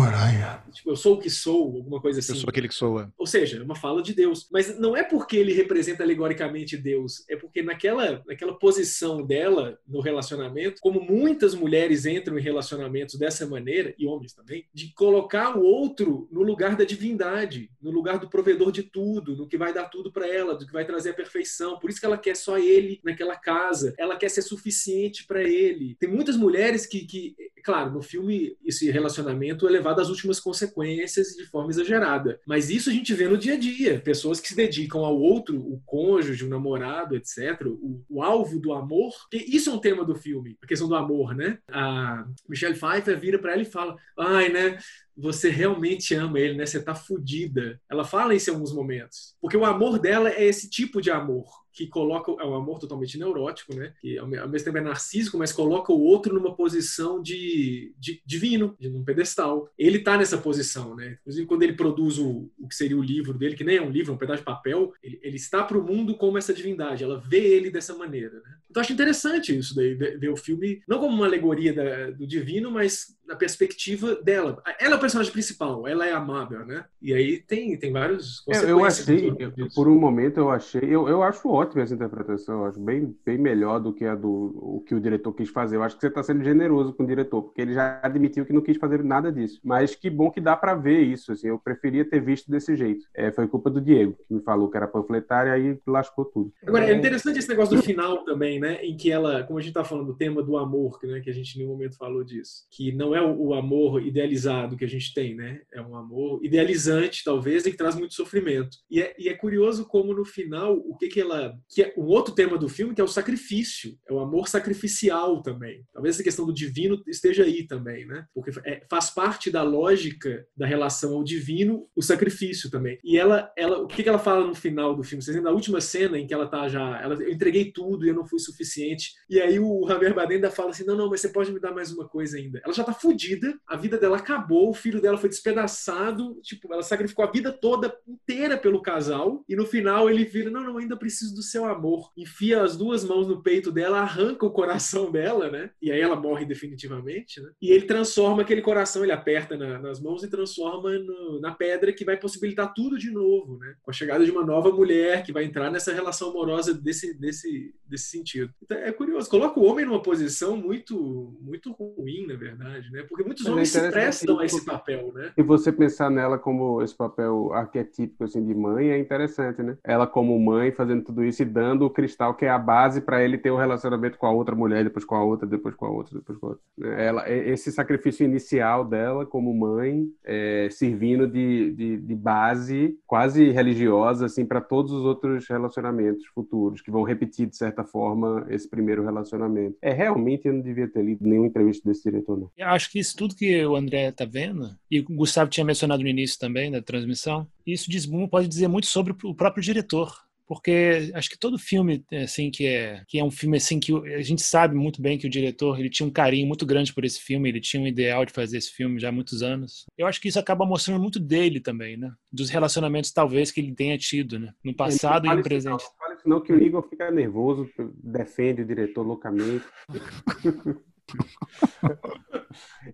What I am. Tipo, eu sou o que sou, alguma coisa assim. Eu sou aquele que sou. Ou seja, é uma fala de Deus. Mas não é porque ele representa alegoricamente Deus, é porque naquela, naquela posição dela no relacionamento, como muitas mulheres entram em relacionamentos dessa maneira, e homens também, de colocar o outro no lugar da divindade, no lugar do provedor de tudo, no que vai dar tudo para ela, do que vai trazer a perfeição. Por isso que ela quer só ele naquela casa. Ela quer ser suficiente para ele. Tem muitas mulheres que, que, claro, no filme esse relacionamento é levado às últimas consequências de forma exagerada. Mas isso a gente vê no dia a dia. Pessoas que se dedicam ao outro, o cônjuge, o namorado, etc., o, o alvo do amor. Isso é um tema do filme, a questão do amor, né? A Michelle Pfeiffer vira para ela e fala: ai, né? Você realmente ama ele, né? Você tá fudida. Ela fala isso em alguns momentos. Porque o amor dela é esse tipo de amor que coloca é um amor totalmente neurótico, né? Que ao mesmo tempo é narcísico, mas coloca o outro numa posição de, de divino, de um pedestal. Ele está nessa posição, né? Inclusive quando ele produz o, o que seria o livro dele, que nem é um livro, é um pedaço de papel, ele, ele está para o mundo como essa divindade. Ela vê ele dessa maneira, né? Então acho interessante isso daí, ver o filme não como uma alegoria da, do divino, mas na perspectiva dela. Ela é o personagem principal, ela é amável, né? E aí tem, tem vários eu, eu achei, por um momento eu achei, eu, eu acho ótimo essa interpretação, eu acho bem, bem melhor do que a do o que o diretor quis fazer. Eu acho que você está sendo generoso com o diretor, porque ele já admitiu que não quis fazer nada disso. Mas que bom que dá para ver isso, assim, eu preferia ter visto desse jeito. É, foi culpa do Diego, que me falou que era panfletário, aí lascou tudo. Agora, é interessante esse negócio do final também, né? Em que ela, como a gente está falando do tema do amor, né, que a gente em nenhum momento falou disso, que não é o, o amor idealizado que a gente tem, né? É um amor idealizante, talvez, e que traz muito sofrimento. E é, e é curioso como no final, o que que ela. Que é um outro tema do filme, que é o sacrifício. É o amor sacrificial também. Talvez essa questão do divino esteja aí também, né? Porque é, faz parte da lógica da relação ao divino o sacrifício também. E ela, ela o que que ela fala no final do filme? Vocês lembram da última cena em que ela tá já. Ela, eu entreguei tudo e eu não fui suficiente. E aí o Javier Bardem ainda fala assim: não, não, mas você pode me dar mais uma coisa ainda. Ela já tá fodida, a vida dela acabou, o filho dela foi despedaçado, tipo, ela sacrificou a vida toda inteira pelo casal, e no final ele vira: não, não, ainda preciso do seu amor. Enfia as duas mãos no peito dela, arranca o coração dela, né? E aí ela morre definitivamente, né? E ele transforma aquele coração, ele aperta na, nas mãos e transforma no, na pedra que vai possibilitar tudo de novo, né? Com a chegada de uma nova mulher que vai entrar nessa relação amorosa desse, desse, desse sentido. Então, é curioso, coloca o homem numa posição muito, muito ruim, na verdade, né? Porque muitos Mas é homens é se prestam a esse papel, né? E você pensar nela como esse papel arquetípico assim, de mãe é interessante, né? Ela como mãe fazendo tudo isso e dando o cristal que é a base para ele ter o um relacionamento com a outra mulher, depois com a outra, depois com a outra, depois com a outra. Né? Ela, esse sacrifício inicial dela como mãe, é, servindo de, de, de, base quase religiosa assim para todos os outros relacionamentos futuros que vão repetir de certa forma esse primeiro relacionamento. É realmente eu não devia ter lido nenhuma entrevista desse diretor não. Acho que isso tudo que o André está vendo e o Gustavo tinha mencionado no início também da transmissão, isso diz, pode dizer muito sobre o próprio diretor porque acho que todo filme assim que é que é um filme assim que a gente sabe muito bem que o diretor ele tinha um carinho muito grande por esse filme, ele tinha um ideal de fazer esse filme já há muitos anos. Eu acho que isso acaba mostrando muito dele também, né? Dos relacionamentos talvez que ele tenha tido, né? No passado e no presente. Não, não que o Igor fica nervoso, defende o diretor loucamente.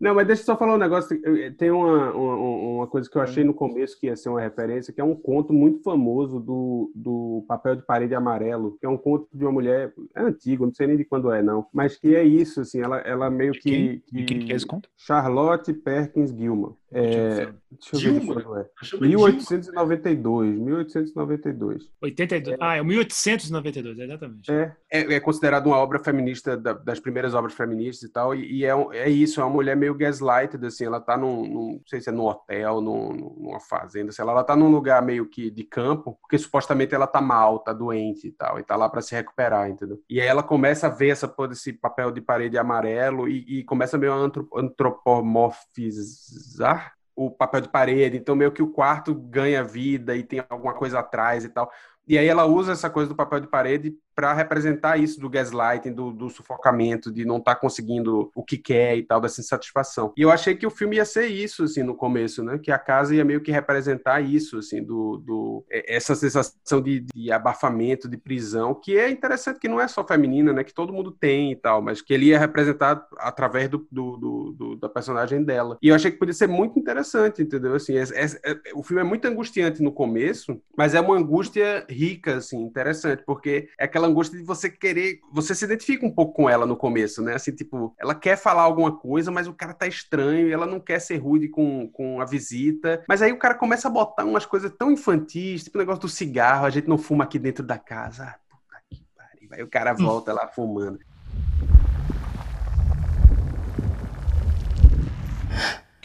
Não, mas deixa eu só falar um negócio. Tem uma, uma, uma, coisa que eu achei no começo que ia ser uma referência, que é um conto muito famoso do, do Papel de Parede Amarelo, que é um conto de uma mulher é antigo, não sei nem de quando é, não, mas que é isso, assim, ela, ela meio que. Quem, que, quem que é esse conto? Charlotte Perkins Gilman. É, deixa eu ver quando é. 1892, 1892. 82. Ah, é 1892, exatamente. É, é, é considerado uma obra feminista, da, das primeiras obras feministas e tal, e, e é, é isso, é uma mulher meio gaslighted, assim, ela tá num, num não sei se é num hotel, num, numa fazenda, sei lá, ela tá num lugar meio que de campo, porque supostamente ela tá mal, tá doente e tal, e tá lá para se recuperar, entendeu? E aí ela começa a ver essa, esse papel de parede amarelo e, e começa meio a antropomorfizar o papel de parede, então meio que o quarto ganha vida e tem alguma coisa atrás e tal. E aí ela usa essa coisa do papel de parede para representar isso do gaslighting, do, do sufocamento, de não estar tá conseguindo o que quer e tal, dessa insatisfação. E eu achei que o filme ia ser isso, assim, no começo, né? Que a casa ia meio que representar isso, assim, do, do essa sensação de, de abafamento, de prisão, que é interessante que não é só feminina, né? Que todo mundo tem e tal, mas que ele ia representar através do, do, do, do da personagem dela. E eu achei que podia ser muito interessante, entendeu? Assim, é, é, é, o filme é muito angustiante no começo, mas é uma angústia rica, assim, interessante, porque é aquela angústia de você querer. Você se identifica um pouco com ela no começo, né? Assim, tipo, ela quer falar alguma coisa, mas o cara tá estranho e ela não quer ser rude com, com a visita. Mas aí o cara começa a botar umas coisas tão infantis, tipo o negócio do cigarro, a gente não fuma aqui dentro da casa. Ah, puta que pariu. Aí o cara volta lá fumando.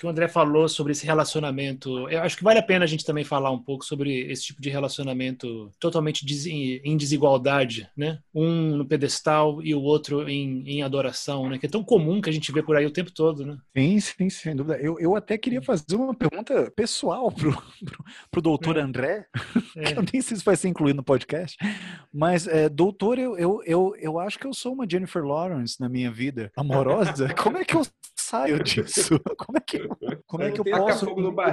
Que o André falou sobre esse relacionamento. Eu acho que vale a pena a gente também falar um pouco sobre esse tipo de relacionamento totalmente em desigualdade, né? Um no pedestal e o outro em, em adoração, né? Que é tão comum que a gente vê por aí o tempo todo, né? Sim, sim, sem dúvida. Eu, eu até queria fazer uma pergunta pessoal pro, pro, pro doutor é. André, é. eu nem sei se vai ser incluído no podcast, mas, é, doutor, eu, eu, eu, eu acho que eu sou uma Jennifer Lawrence na minha vida amorosa. Como é que eu saio disso? Como é que, como é que eu posso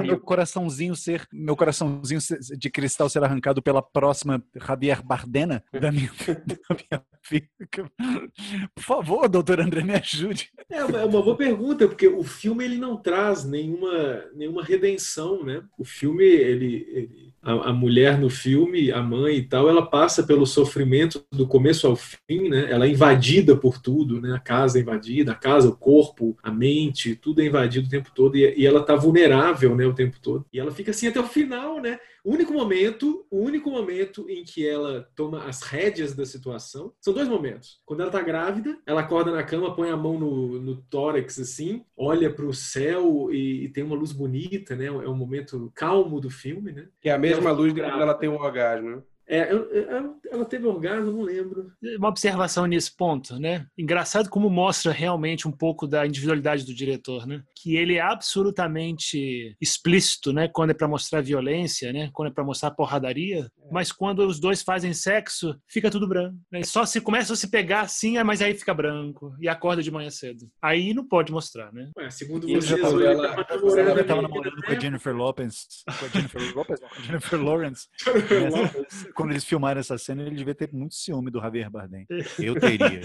meu coraçãozinho ser meu coraçãozinho de cristal ser arrancado pela próxima Javier Bardena da minha, da minha vida? Por favor, doutor André, me ajude. É uma, é uma boa pergunta, porque o filme ele não traz nenhuma, nenhuma redenção, né? O filme ele, ele a, a, mulher no filme, a mãe e tal, ela passa pelo sofrimento do começo ao fim, né? Ela é invadida por tudo, né? A casa é invadida, a casa, o corpo, a mente, tudo é invadido o tempo todo e, e ela tá vulnerável, né? O tempo todo. E ela fica assim até o final, né? O único momento, o único momento em que ela toma as rédeas da situação, são dois momentos. Quando ela tá grávida, ela acorda na cama, põe a mão no, no tórax assim, olha para o céu e, e, tem uma luz bonita, né? É um momento calmo do filme, né? Que é a mesma luz de quando ela tem um orgasmo, né? É, eu, eu, ela teve orgasmo, não lembro. Uma observação nesse ponto, né? Engraçado como mostra realmente um pouco da individualidade do diretor, né? Que ele é absolutamente explícito, né? Quando é para mostrar violência, né? Quando é para mostrar porradaria, é. mas quando os dois fazem sexo, fica tudo branco. Né? Só se começa a se pegar assim, é, mas aí fica branco e acorda de manhã cedo. Aí não pode mostrar, né? Ué, segundo vocês, ele já ela, ela tava namorando com a Jennifer Lopez, com a Jennifer Lopez, não, com a Jennifer Lawrence. quando eles filmaram essa cena, ele devia ter muito ciúme do Javier Bardem. Eu teria.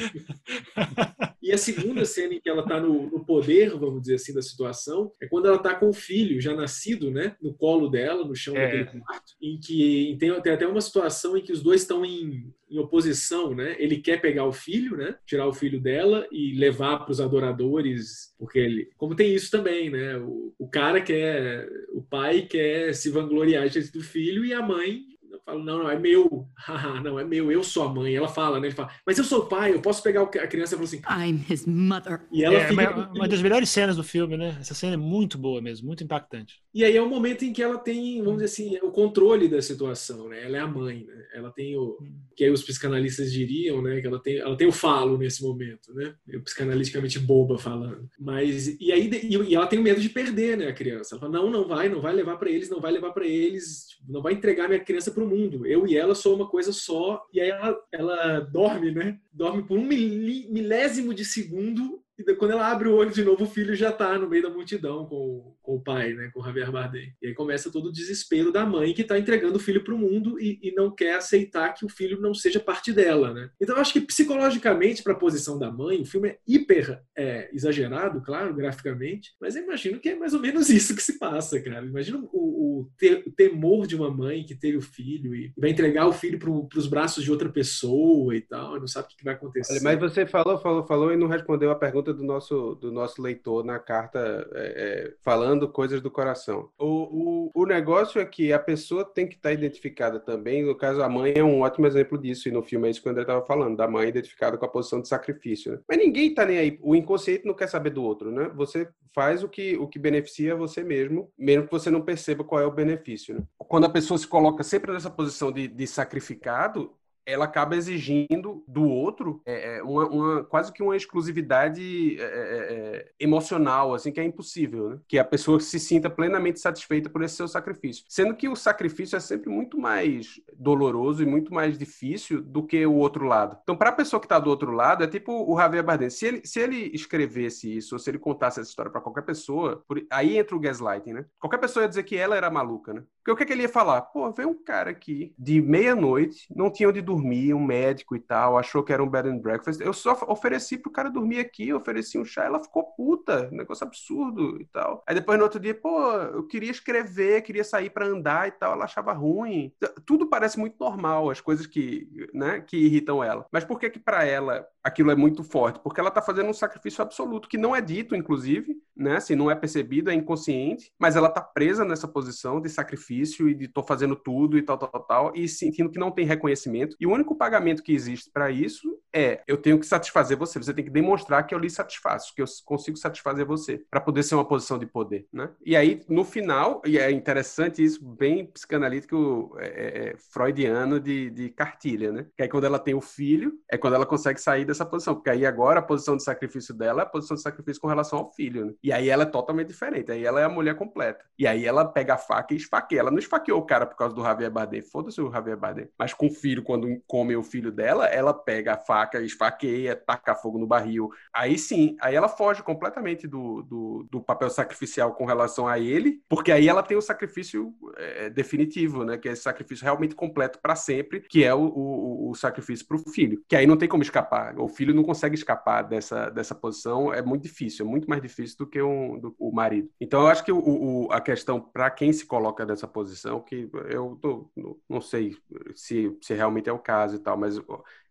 e a segunda cena em que ela está no, no, poder, vamos dizer assim, da situação, é quando ela está com o filho já nascido, né, no colo dela, no chão é. daquele quarto, em que tem, tem até uma situação em que os dois estão em, em oposição, né? Ele quer pegar o filho, né? Tirar o filho dela e levar para os adoradores, porque ele, como tem isso também, né? O, o cara quer, o pai quer se vangloriar do filho e a mãe falo, não, não, é meu. não, é meu, eu sou a mãe. Ela fala, né? Ele fala, mas eu sou o pai, eu posso pegar a criança e fala assim. I'm his mother. E ela é, fica... uma, uma das melhores cenas do filme, né? Essa cena é muito boa mesmo, muito impactante. E aí é o momento em que ela tem, vamos dizer assim, o controle da situação, né? Ela é a mãe, né? Ela tem o. Hum. Que aí os psicanalistas diriam, né? Que ela tem, ela tem o falo nesse momento, né? Eu psicanaliticamente boba falando. Mas. E aí e ela tem medo de perder, né? A criança. Ela fala, não, não vai, não vai levar para eles, não vai levar para eles, tipo, não vai entregar minha criança pro mundo. Eu e ela sou uma coisa só. E aí ela, ela dorme, né? Dorme por um milésimo de segundo e quando ela abre o olho de novo, o filho já está no meio da multidão com, com, o pai, né, com o Javier Bardem. E aí começa todo o desespero da mãe que está entregando o filho para o mundo e, e, não quer aceitar que o filho não seja parte dela, né? Então eu acho que psicologicamente, para a posição da mãe, o filme é hiper é, exagerado, claro, graficamente, mas eu imagino que é mais ou menos isso que se passa, cara. Imagina o, o, te, o temor de uma mãe que teve o filho e vai entregar o filho para os braços de outra pessoa e tal, não sabe o que vai acontecer. Mas você falou, falou, falou e não respondeu a pergunta do nosso, do nosso leitor na carta é, é, falando coisas do coração. O, o, o negócio é que a pessoa tem que estar identificada também. No caso, a mãe é um ótimo exemplo disso, e no filme é isso que o André estava falando, da mãe identificada com a posição de sacrifício. Né? Mas ninguém está nem aí. O inconsciente não quer saber do outro, né? Você faz o que, o que beneficia você mesmo, mesmo que você não perceba qual é o benefício. Né? Quando a pessoa se coloca sempre nessa posição de, de sacrificado, ela acaba exigindo do outro é, é, uma, uma, quase que uma exclusividade é, é, é, emocional, assim, que é impossível, né? Que a pessoa se sinta plenamente satisfeita por esse seu sacrifício. Sendo que o sacrifício é sempre muito mais doloroso e muito mais difícil do que o outro lado. Então, para a pessoa que está do outro lado, é tipo o Javier Bardem. Se ele, se ele escrevesse isso, ou se ele contasse essa história para qualquer pessoa, por, aí entra o gaslighting, né? Qualquer pessoa ia dizer que ela era maluca, né? Porque o que, é que ele ia falar? Pô, veio um cara aqui de meia-noite, não tinha onde dormir, um médico e tal, achou que era um bed and breakfast. Eu só ofereci pro cara dormir aqui, ofereci um chá, ela ficou puta, negócio absurdo e tal. Aí depois no outro dia, pô, eu queria escrever, queria sair para andar e tal, ela achava ruim. Tudo parece muito normal, as coisas que, né, que irritam ela. Mas por que que para ela aquilo é muito forte? Porque ela tá fazendo um sacrifício absoluto, que não é dito, inclusive, né, se não é percebido, é inconsciente, mas ela tá presa nessa posição de sacrifício e de tô fazendo tudo e tal, tal, tal, e sentindo que não tem reconhecimento. E o único pagamento que existe para isso é, eu tenho que satisfazer você. Você tem que demonstrar que eu lhe satisfaço, que eu consigo satisfazer você, para poder ser uma posição de poder, né? E aí, no final, e é interessante isso, bem psicanalítico é, é, é, freudiano de, de cartilha, né? Que aí quando ela tem o filho, é quando ela consegue sair dessa posição, porque aí agora a posição de sacrifício dela é a posição de sacrifício com relação ao filho, né? E aí ela é totalmente diferente, aí ela é a mulher completa. E aí ela pega a faca e esfaqueia. Ela não esfaqueou o cara por causa do Javier Bardem, foda-se o Javier Bardem. Mas com o filho, quando come o filho dela, ela pega a faca, esfaqueia, taca fogo no barril. Aí sim, aí ela foge completamente do, do, do papel sacrificial com relação a ele, porque aí ela tem o sacrifício é, definitivo, né? Que é esse sacrifício realmente completo para sempre, que é o, o, o sacrifício para o filho. Que aí não tem como escapar. O filho não consegue escapar dessa, dessa posição, é muito difícil, é muito mais difícil do que um, do, o marido. Então eu acho que o, o a questão para quem se coloca nessa posição, que eu tô, não sei se, se realmente é o caso e tal, mas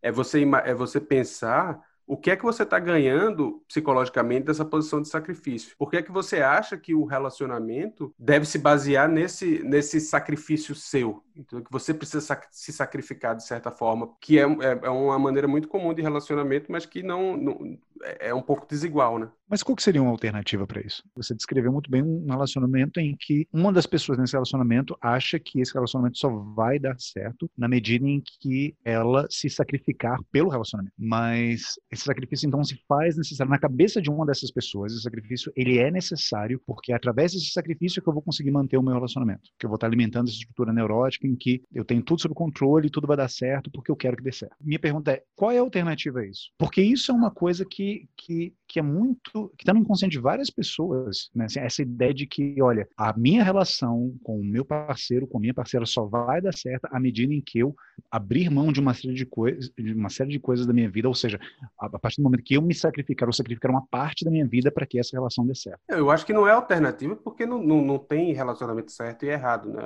é você, é você pensar o que é que você está ganhando psicologicamente dessa posição de sacrifício? Por que é que você acha que o relacionamento deve se basear nesse, nesse sacrifício seu? Então, que você precisa sac se sacrificar de certa forma, que é, é, é, uma maneira muito comum de relacionamento, mas que não, não é, é um pouco desigual, né? Mas qual que seria uma alternativa para isso? Você descreveu muito bem um relacionamento em que uma das pessoas nesse relacionamento acha que esse relacionamento só vai dar certo na medida em que ela se sacrificar pelo relacionamento. Mas esse sacrifício então se faz necessário na cabeça de uma dessas pessoas. Esse sacrifício ele é necessário porque é através desse sacrifício que eu vou conseguir manter o meu relacionamento, que eu vou estar alimentando essa estrutura neurótica em que eu tenho tudo sob controle, tudo vai dar certo porque eu quero que dê certo. Minha pergunta é qual é a alternativa a isso? Porque isso é uma coisa que que, que é muito que está no inconsciente de várias pessoas, né? Assim, essa ideia de que, olha, a minha relação com o meu parceiro, com a minha parceira só vai dar certo à medida em que eu abrir mão de uma série de coisas, de uma série de coisas da minha vida, ou seja, a, a partir do momento que eu me sacrificar, ou sacrificar uma parte da minha vida para que essa relação dê certo. Eu acho que não é alternativa porque não, não, não tem relacionamento certo e errado, né?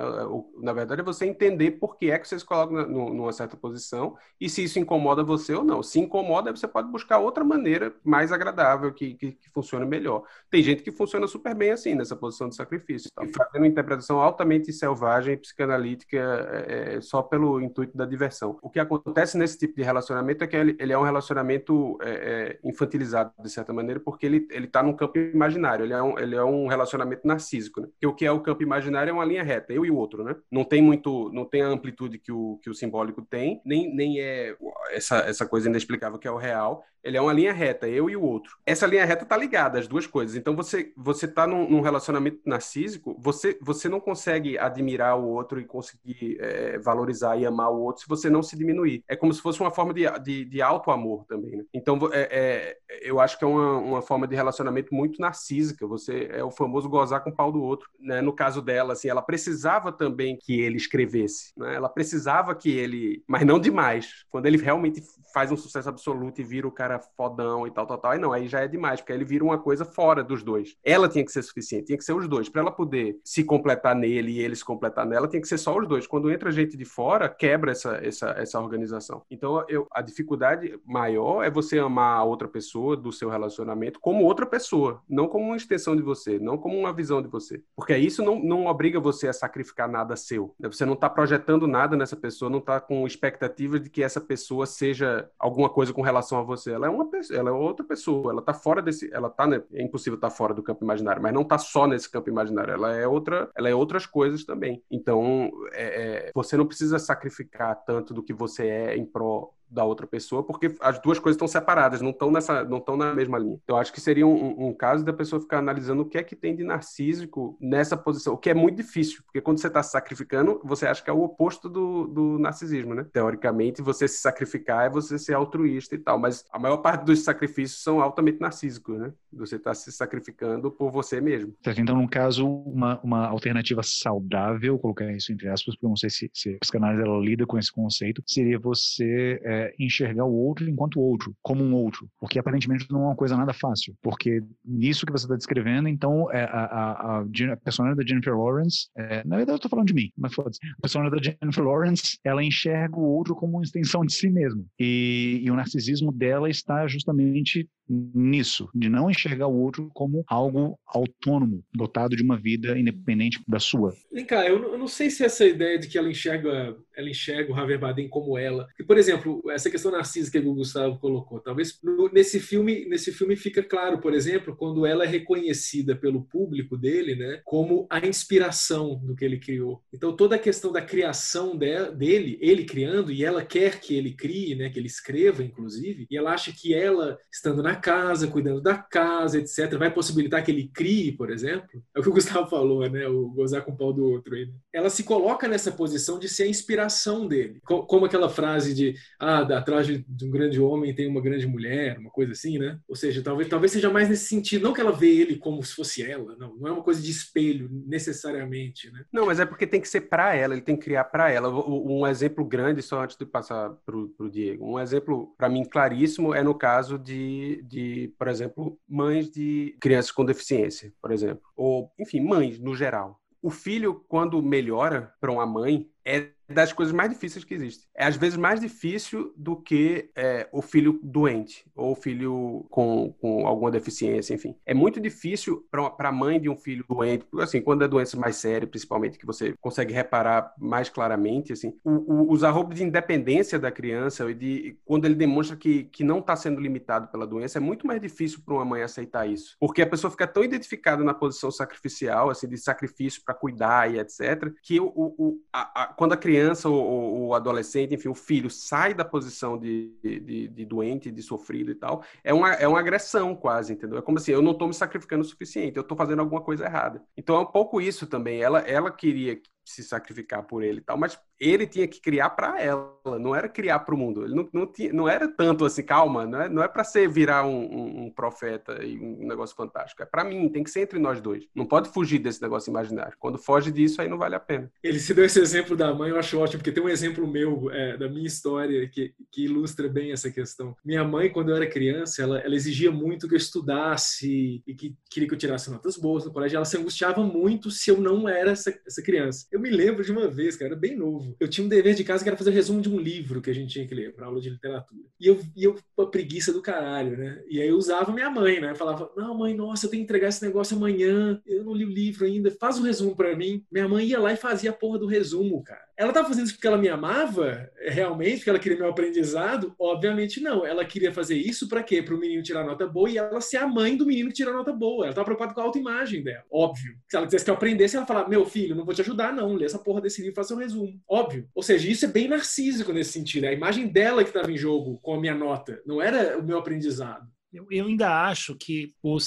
Na verdade é você entender por que é que você se coloca numa certa posição e se isso incomoda você ou não. Se incomoda, você pode buscar outra maneira mais agradável que, que, que funcione melhor. Tem gente que funciona super bem assim, nessa posição de sacrifício, tá? fazendo uma interpretação altamente selvagem e psicanalítica é, é, só pelo intuito da diversão. O que acontece nesse tipo de relacionamento é que ele, ele é um relacionamento é, é infantilizado, de certa maneira, porque ele está num campo imaginário, ele é um, ele é um relacionamento narcísico. Né? Porque o que é o campo imaginário é uma linha reta, eu e o outro. Né? Não tem muito, não tem a amplitude que o, que o simbólico tem, nem, nem é essa, essa coisa inexplicável que é o real. Ele é uma linha reta, eu e o outro. Essa linha reta tá ligada, as duas coisas. Então você você tá num, num relacionamento narcísico, você você não consegue admirar o outro e conseguir é, valorizar e amar o outro se você não se diminuir. É como se fosse uma forma de, de, de auto-amor também, né? Então é, é, eu acho que é uma, uma forma de relacionamento muito narcísica. Você é o famoso gozar com o pau do outro, né? No caso dela, assim, ela precisava também que ele escrevesse, né? Ela precisava que ele, mas não demais. Quando ele realmente faz um sucesso absoluto e vira o cara fodão e tal, tal, tal. Aí não, aí já é demais, porque aí ele vira uma coisa fora dos dois. Ela tinha que ser suficiente, tinha que ser os dois. para ela poder se completar nele e ele se completar nela, tinha que ser só os dois. Quando entra gente de fora, quebra essa, essa, essa organização. Então, eu, a dificuldade maior é você amar a outra pessoa do seu relacionamento como outra pessoa, não como uma extensão de você, não como uma visão de você. Porque isso não, não obriga você a sacrificar nada seu. Né? Você não está projetando nada nessa pessoa, não está com expectativa de que essa pessoa seja alguma coisa com relação a você. Ela é uma pessoa, ela é outra pessoa, ela tá fora desse, ela tá, né, é impossível estar tá fora do campo imaginário, mas não tá só nesse campo imaginário, ela é outra, ela é outras coisas também. Então, é, é, você não precisa sacrificar tanto do que você é em prol da outra pessoa, porque as duas coisas estão separadas, não estão nessa, não estão na mesma linha. Então, acho que seria um, um, caso da pessoa ficar analisando o que é que tem de narcísico nessa posição, o que é muito difícil, porque quando você está se sacrificando, você acha que é o oposto do, do narcisismo, né? Teoricamente, você se sacrificar é você ser altruísta e tal, mas a maior parte dos sacrifícios são altamente narcísicos, né? Você está se sacrificando por você mesmo. Então, no caso, uma, uma alternativa saudável, colocar isso entre aspas, porque eu não sei se, se a psicanálise ela lida com esse conceito, seria você é, é, enxergar o outro enquanto outro, como um outro, porque aparentemente não é uma coisa nada fácil, porque nisso que você está descrevendo, então é, a, a, a, personagem da Jennifer Lawrence, é, na verdade eu estou falando de mim, mas foda-se, a personagem da Jennifer Lawrence, ela enxerga o outro como uma extensão de si mesmo, e, e o narcisismo dela está justamente nisso, de não enxergar o outro como algo autônomo, dotado de uma vida independente da sua. Vem cá, eu, eu não sei se essa ideia de que ela enxerga ela enxerga o Javier Bardem como ela. E, por exemplo, essa questão narcísica que o Gustavo colocou, talvez no, nesse filme, nesse filme fica claro, por exemplo, quando ela é reconhecida pelo público dele, né, como a inspiração do que ele criou. Então toda a questão da criação de, dele, ele criando e ela quer que ele crie, né, que ele escreva, inclusive, e ela acha que ela estando na casa, cuidando da casa, etc, vai possibilitar que ele crie, por exemplo. É o que o Gustavo falou, né, o gozar com o pau do outro. Aí, né? Ela se coloca nessa posição de ser a inspiração dele, como aquela frase de ah, atrás de um grande homem tem uma grande mulher, uma coisa assim, né? Ou seja, talvez, talvez seja mais nesse sentido, não que ela vê ele como se fosse ela, não, não é uma coisa de espelho necessariamente, né? Não, mas é porque tem que ser para ela, ele tem que criar para ela. Um exemplo grande, só antes de passar para o Diego, um exemplo para mim claríssimo é no caso de, de, por exemplo, mães de crianças com deficiência, por exemplo, ou enfim, mães no geral. O filho, quando melhora para uma mãe, é das coisas mais difíceis que existem. É às vezes mais difícil do que é, o filho doente ou o filho com, com alguma deficiência, enfim. É muito difícil para a mãe de um filho doente, assim, quando é doença mais séria, principalmente, que você consegue reparar mais claramente, assim, o, o, os arrobos de independência da criança e de quando ele demonstra que, que não está sendo limitado pela doença, é muito mais difícil para uma mãe aceitar isso, porque a pessoa fica tão identificada na posição sacrificial, assim, de sacrifício para cuidar e etc, que o, o a, a, quando a criança criança ou, o adolescente, enfim, o filho sai da posição de, de, de, doente, de sofrido e tal, é uma, é uma agressão quase, entendeu? É como assim, eu não estou me sacrificando o suficiente, eu estou fazendo alguma coisa errada. Então é um pouco isso também. Ela, ela queria se sacrificar por ele e tal, mas ele tinha que criar para ela, não era criar para o mundo. Ele não, não, tinha, não era tanto assim, calma, não é, não é para ser virar um, um, um, profeta e um negócio fantástico. É para mim, tem que ser entre nós dois. Não pode fugir desse negócio imaginário. Quando foge disso, aí não vale a pena. Ele se deu esse exemplo da mãe, eu acho ótimo, porque tem um exemplo meu, é, da minha história, que, que ilustra bem essa questão. Minha mãe, quando eu era criança, ela, ela exigia muito que eu estudasse e que queria que eu tirasse notas boas no colégio. Ela se angustiava muito se eu não era essa, essa criança. Eu me lembro de uma vez, cara, bem novo. Eu tinha um dever de casa que era fazer o resumo de um livro que a gente tinha que ler para aula de literatura. E eu, e eu, a preguiça do caralho, né? E aí eu usava minha mãe, né? Eu falava, não, mãe, nossa, eu tenho que entregar esse negócio amanhã, eu não li o livro ainda, faz um resumo para mim. Minha mãe ia lá e fazia a porra do resumo, cara. Ela estava fazendo isso porque ela me amava, realmente, porque ela queria meu aprendizado? Obviamente não. Ela queria fazer isso para quê? Para o menino tirar nota boa e ela ser a mãe do menino que tira nota boa. Ela estava preocupada com a autoimagem dela. Óbvio. Se ela quisesse que eu aprendesse, ela falava: Meu filho, não vou te ajudar, não. Lê essa porra desse livro e faça um resumo. Óbvio. Ou seja, isso é bem narcísico nesse sentido. É a imagem dela que estava em jogo com a minha nota. Não era o meu aprendizado. Eu, ainda acho que o,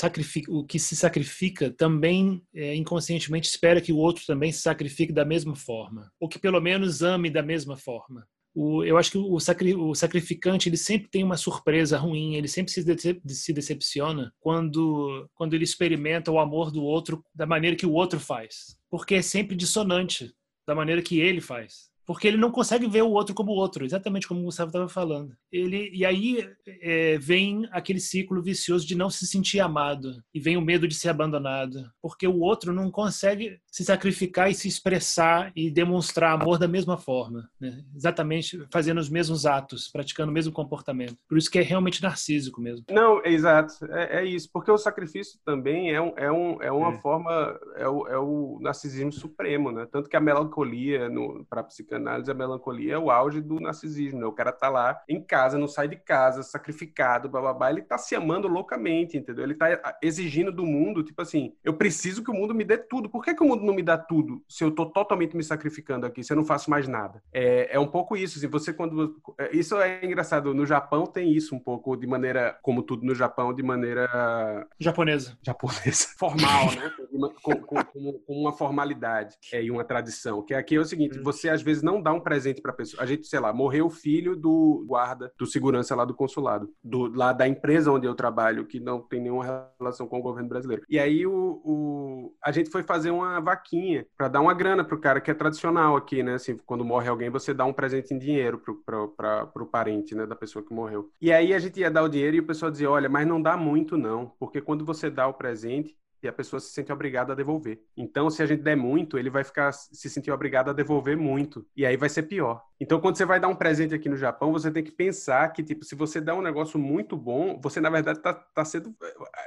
o, que se sacrifica também é, inconscientemente espera que o outro também se sacrifique da mesma forma, ou que pelo menos ame da mesma forma. O, eu acho que o, sacri, o, sacrificante ele sempre tem uma surpresa ruim, ele sempre se, se decepciona quando, quando ele experimenta o amor do outro da maneira que o outro faz, porque é sempre dissonante da maneira que ele faz porque ele não consegue ver o outro como o outro, exatamente como o Gustavo estava falando. Ele e aí é, vem aquele ciclo vicioso de não se sentir amado e vem o medo de ser abandonado, porque o outro não consegue se sacrificar e se expressar e demonstrar amor da mesma forma, né? exatamente fazendo os mesmos atos, praticando o mesmo comportamento. Por isso que é realmente narcísico mesmo. Não, é exato, é, é isso, porque o sacrifício também é, um, é, um, é uma é. forma, é o, é o narcisismo supremo, né? Tanto que a melancolia para a psicanálise análise, a melancolia é o auge do narcisismo. Né? O cara tá lá em casa, não sai de casa, sacrificado, bababá, ele tá se amando loucamente, entendeu? Ele tá exigindo do mundo, tipo assim, eu preciso que o mundo me dê tudo. Por que, que o mundo não me dá tudo se eu tô totalmente me sacrificando aqui, se eu não faço mais nada? É, é um pouco isso, assim, você quando... É, isso é engraçado, no Japão tem isso um pouco, de maneira, como tudo no Japão, de maneira... Japonesa. Japonesa. Formal, né? com, com, com, com, uma formalidade é, e uma tradição, que aqui é o seguinte, hum. você às vezes não dá um presente para pessoa. A gente, sei lá, morreu o filho do guarda, do segurança lá do consulado, do, lá da empresa onde eu trabalho, que não tem nenhuma relação com o governo brasileiro. E aí o, o a gente foi fazer uma vaquinha para dar uma grana pro cara que é tradicional aqui, né? Assim, quando morre alguém, você dá um presente em dinheiro pro, pro, pra, pro parente, né, da pessoa que morreu. E aí a gente ia dar o dinheiro e o pessoal dizia, olha, mas não dá muito não, porque quando você dá o presente, e a pessoa se sente obrigada a devolver. Então, se a gente der muito, ele vai ficar se sentir obrigado a devolver muito. E aí vai ser pior. Então, quando você vai dar um presente aqui no Japão, você tem que pensar que, tipo, se você dá um negócio muito bom, você, na verdade, tá, tá sendo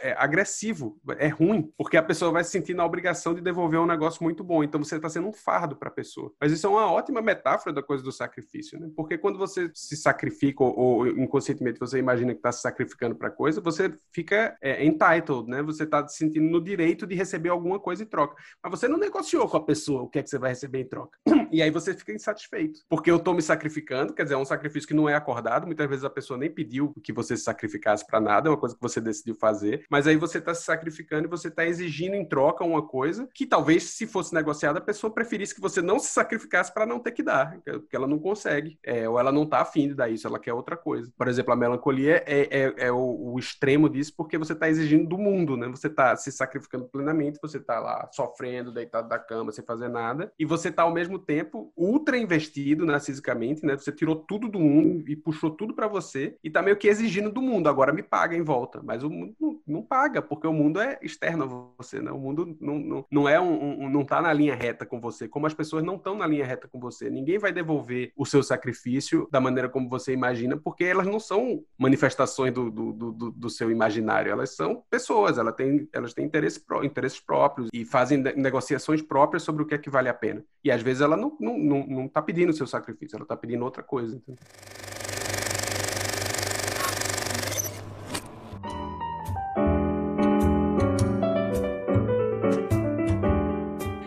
é, agressivo. É ruim, porque a pessoa vai se sentir na obrigação de devolver um negócio muito bom. Então, você está sendo um fardo para a pessoa. Mas isso é uma ótima metáfora da coisa do sacrifício, né? Porque quando você se sacrifica ou, ou inconscientemente você imagina que está se sacrificando para coisa, você fica é, entitled, né? Você está se sentindo no direito de receber alguma coisa em troca. Mas você não negociou com a pessoa o que é que você vai receber em troca. E aí você fica insatisfeito. Porque eu estou me sacrificando, quer dizer, é um sacrifício que não é acordado. Muitas vezes a pessoa nem pediu que você se sacrificasse para nada, é uma coisa que você decidiu fazer. Mas aí você está se sacrificando e você está exigindo em troca uma coisa que talvez, se fosse negociada, a pessoa preferisse que você não se sacrificasse para não ter que dar, porque ela não consegue, é, ou ela não está afim de dar isso, ela quer outra coisa. Por exemplo, a melancolia é, é, é o, o, extremo disso porque você está exigindo do mundo, né? Você está se sacrificando plenamente, você está lá sofrendo, deitado da cama, sem fazer nada, e você está ao mesmo tempo ultra investido narcisicamente, né? Você tirou tudo do mundo e puxou tudo para você e está meio que exigindo do mundo. Agora me paga em volta, mas o mundo não, não paga porque o mundo é externo a você, né? O mundo não, não, não é um, um, não tá na linha reta com você, como as pessoas não estão na linha reta com você. Ninguém vai devolver o seu sacrifício da maneira como você imagina, porque elas não são manifestações do, do, do, do seu imaginário, elas são pessoas, elas têm, elas têm interesse, interesses próprios e fazem negociações próprias sobre o que é que vale a pena. E às vezes ela não, não, não, não tá pedindo seu sacrifício, ela está pedindo outra coisa. Entendeu?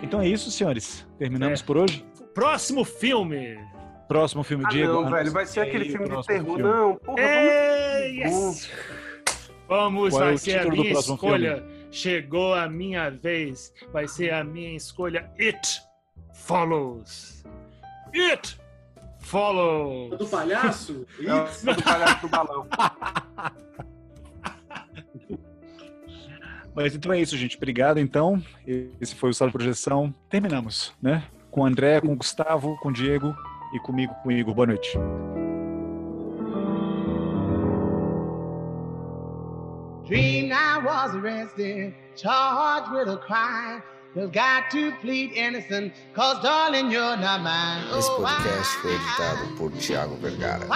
Então é isso, senhores. Terminamos É. por hoje. Próximo filme! Próximo filme, Ah, Diego. não, velho, vai ser aquele o filme de terror. filme. Não, porra, Ei, vamos... yes! Vamos, Qual é vai o ser a título do minha próximo escolha. Chegou a minha vez. Vai ser a minha escolha. It follows. It follows. Do palhaço? É Isso. do palhaço do balão. Mas então é isso, gente. Obrigado, então. Esse foi o Sala de Projeção. Terminamos, né? Com o André, com o Gustavo, com o Diego e comigo, com o Igor. Boa noite. Dreamed I was arrested, charged with a crime. You've got to plead innocent, cause darling, you're not mine. Esse Oh, podcast foi editado por Thiago Vergara.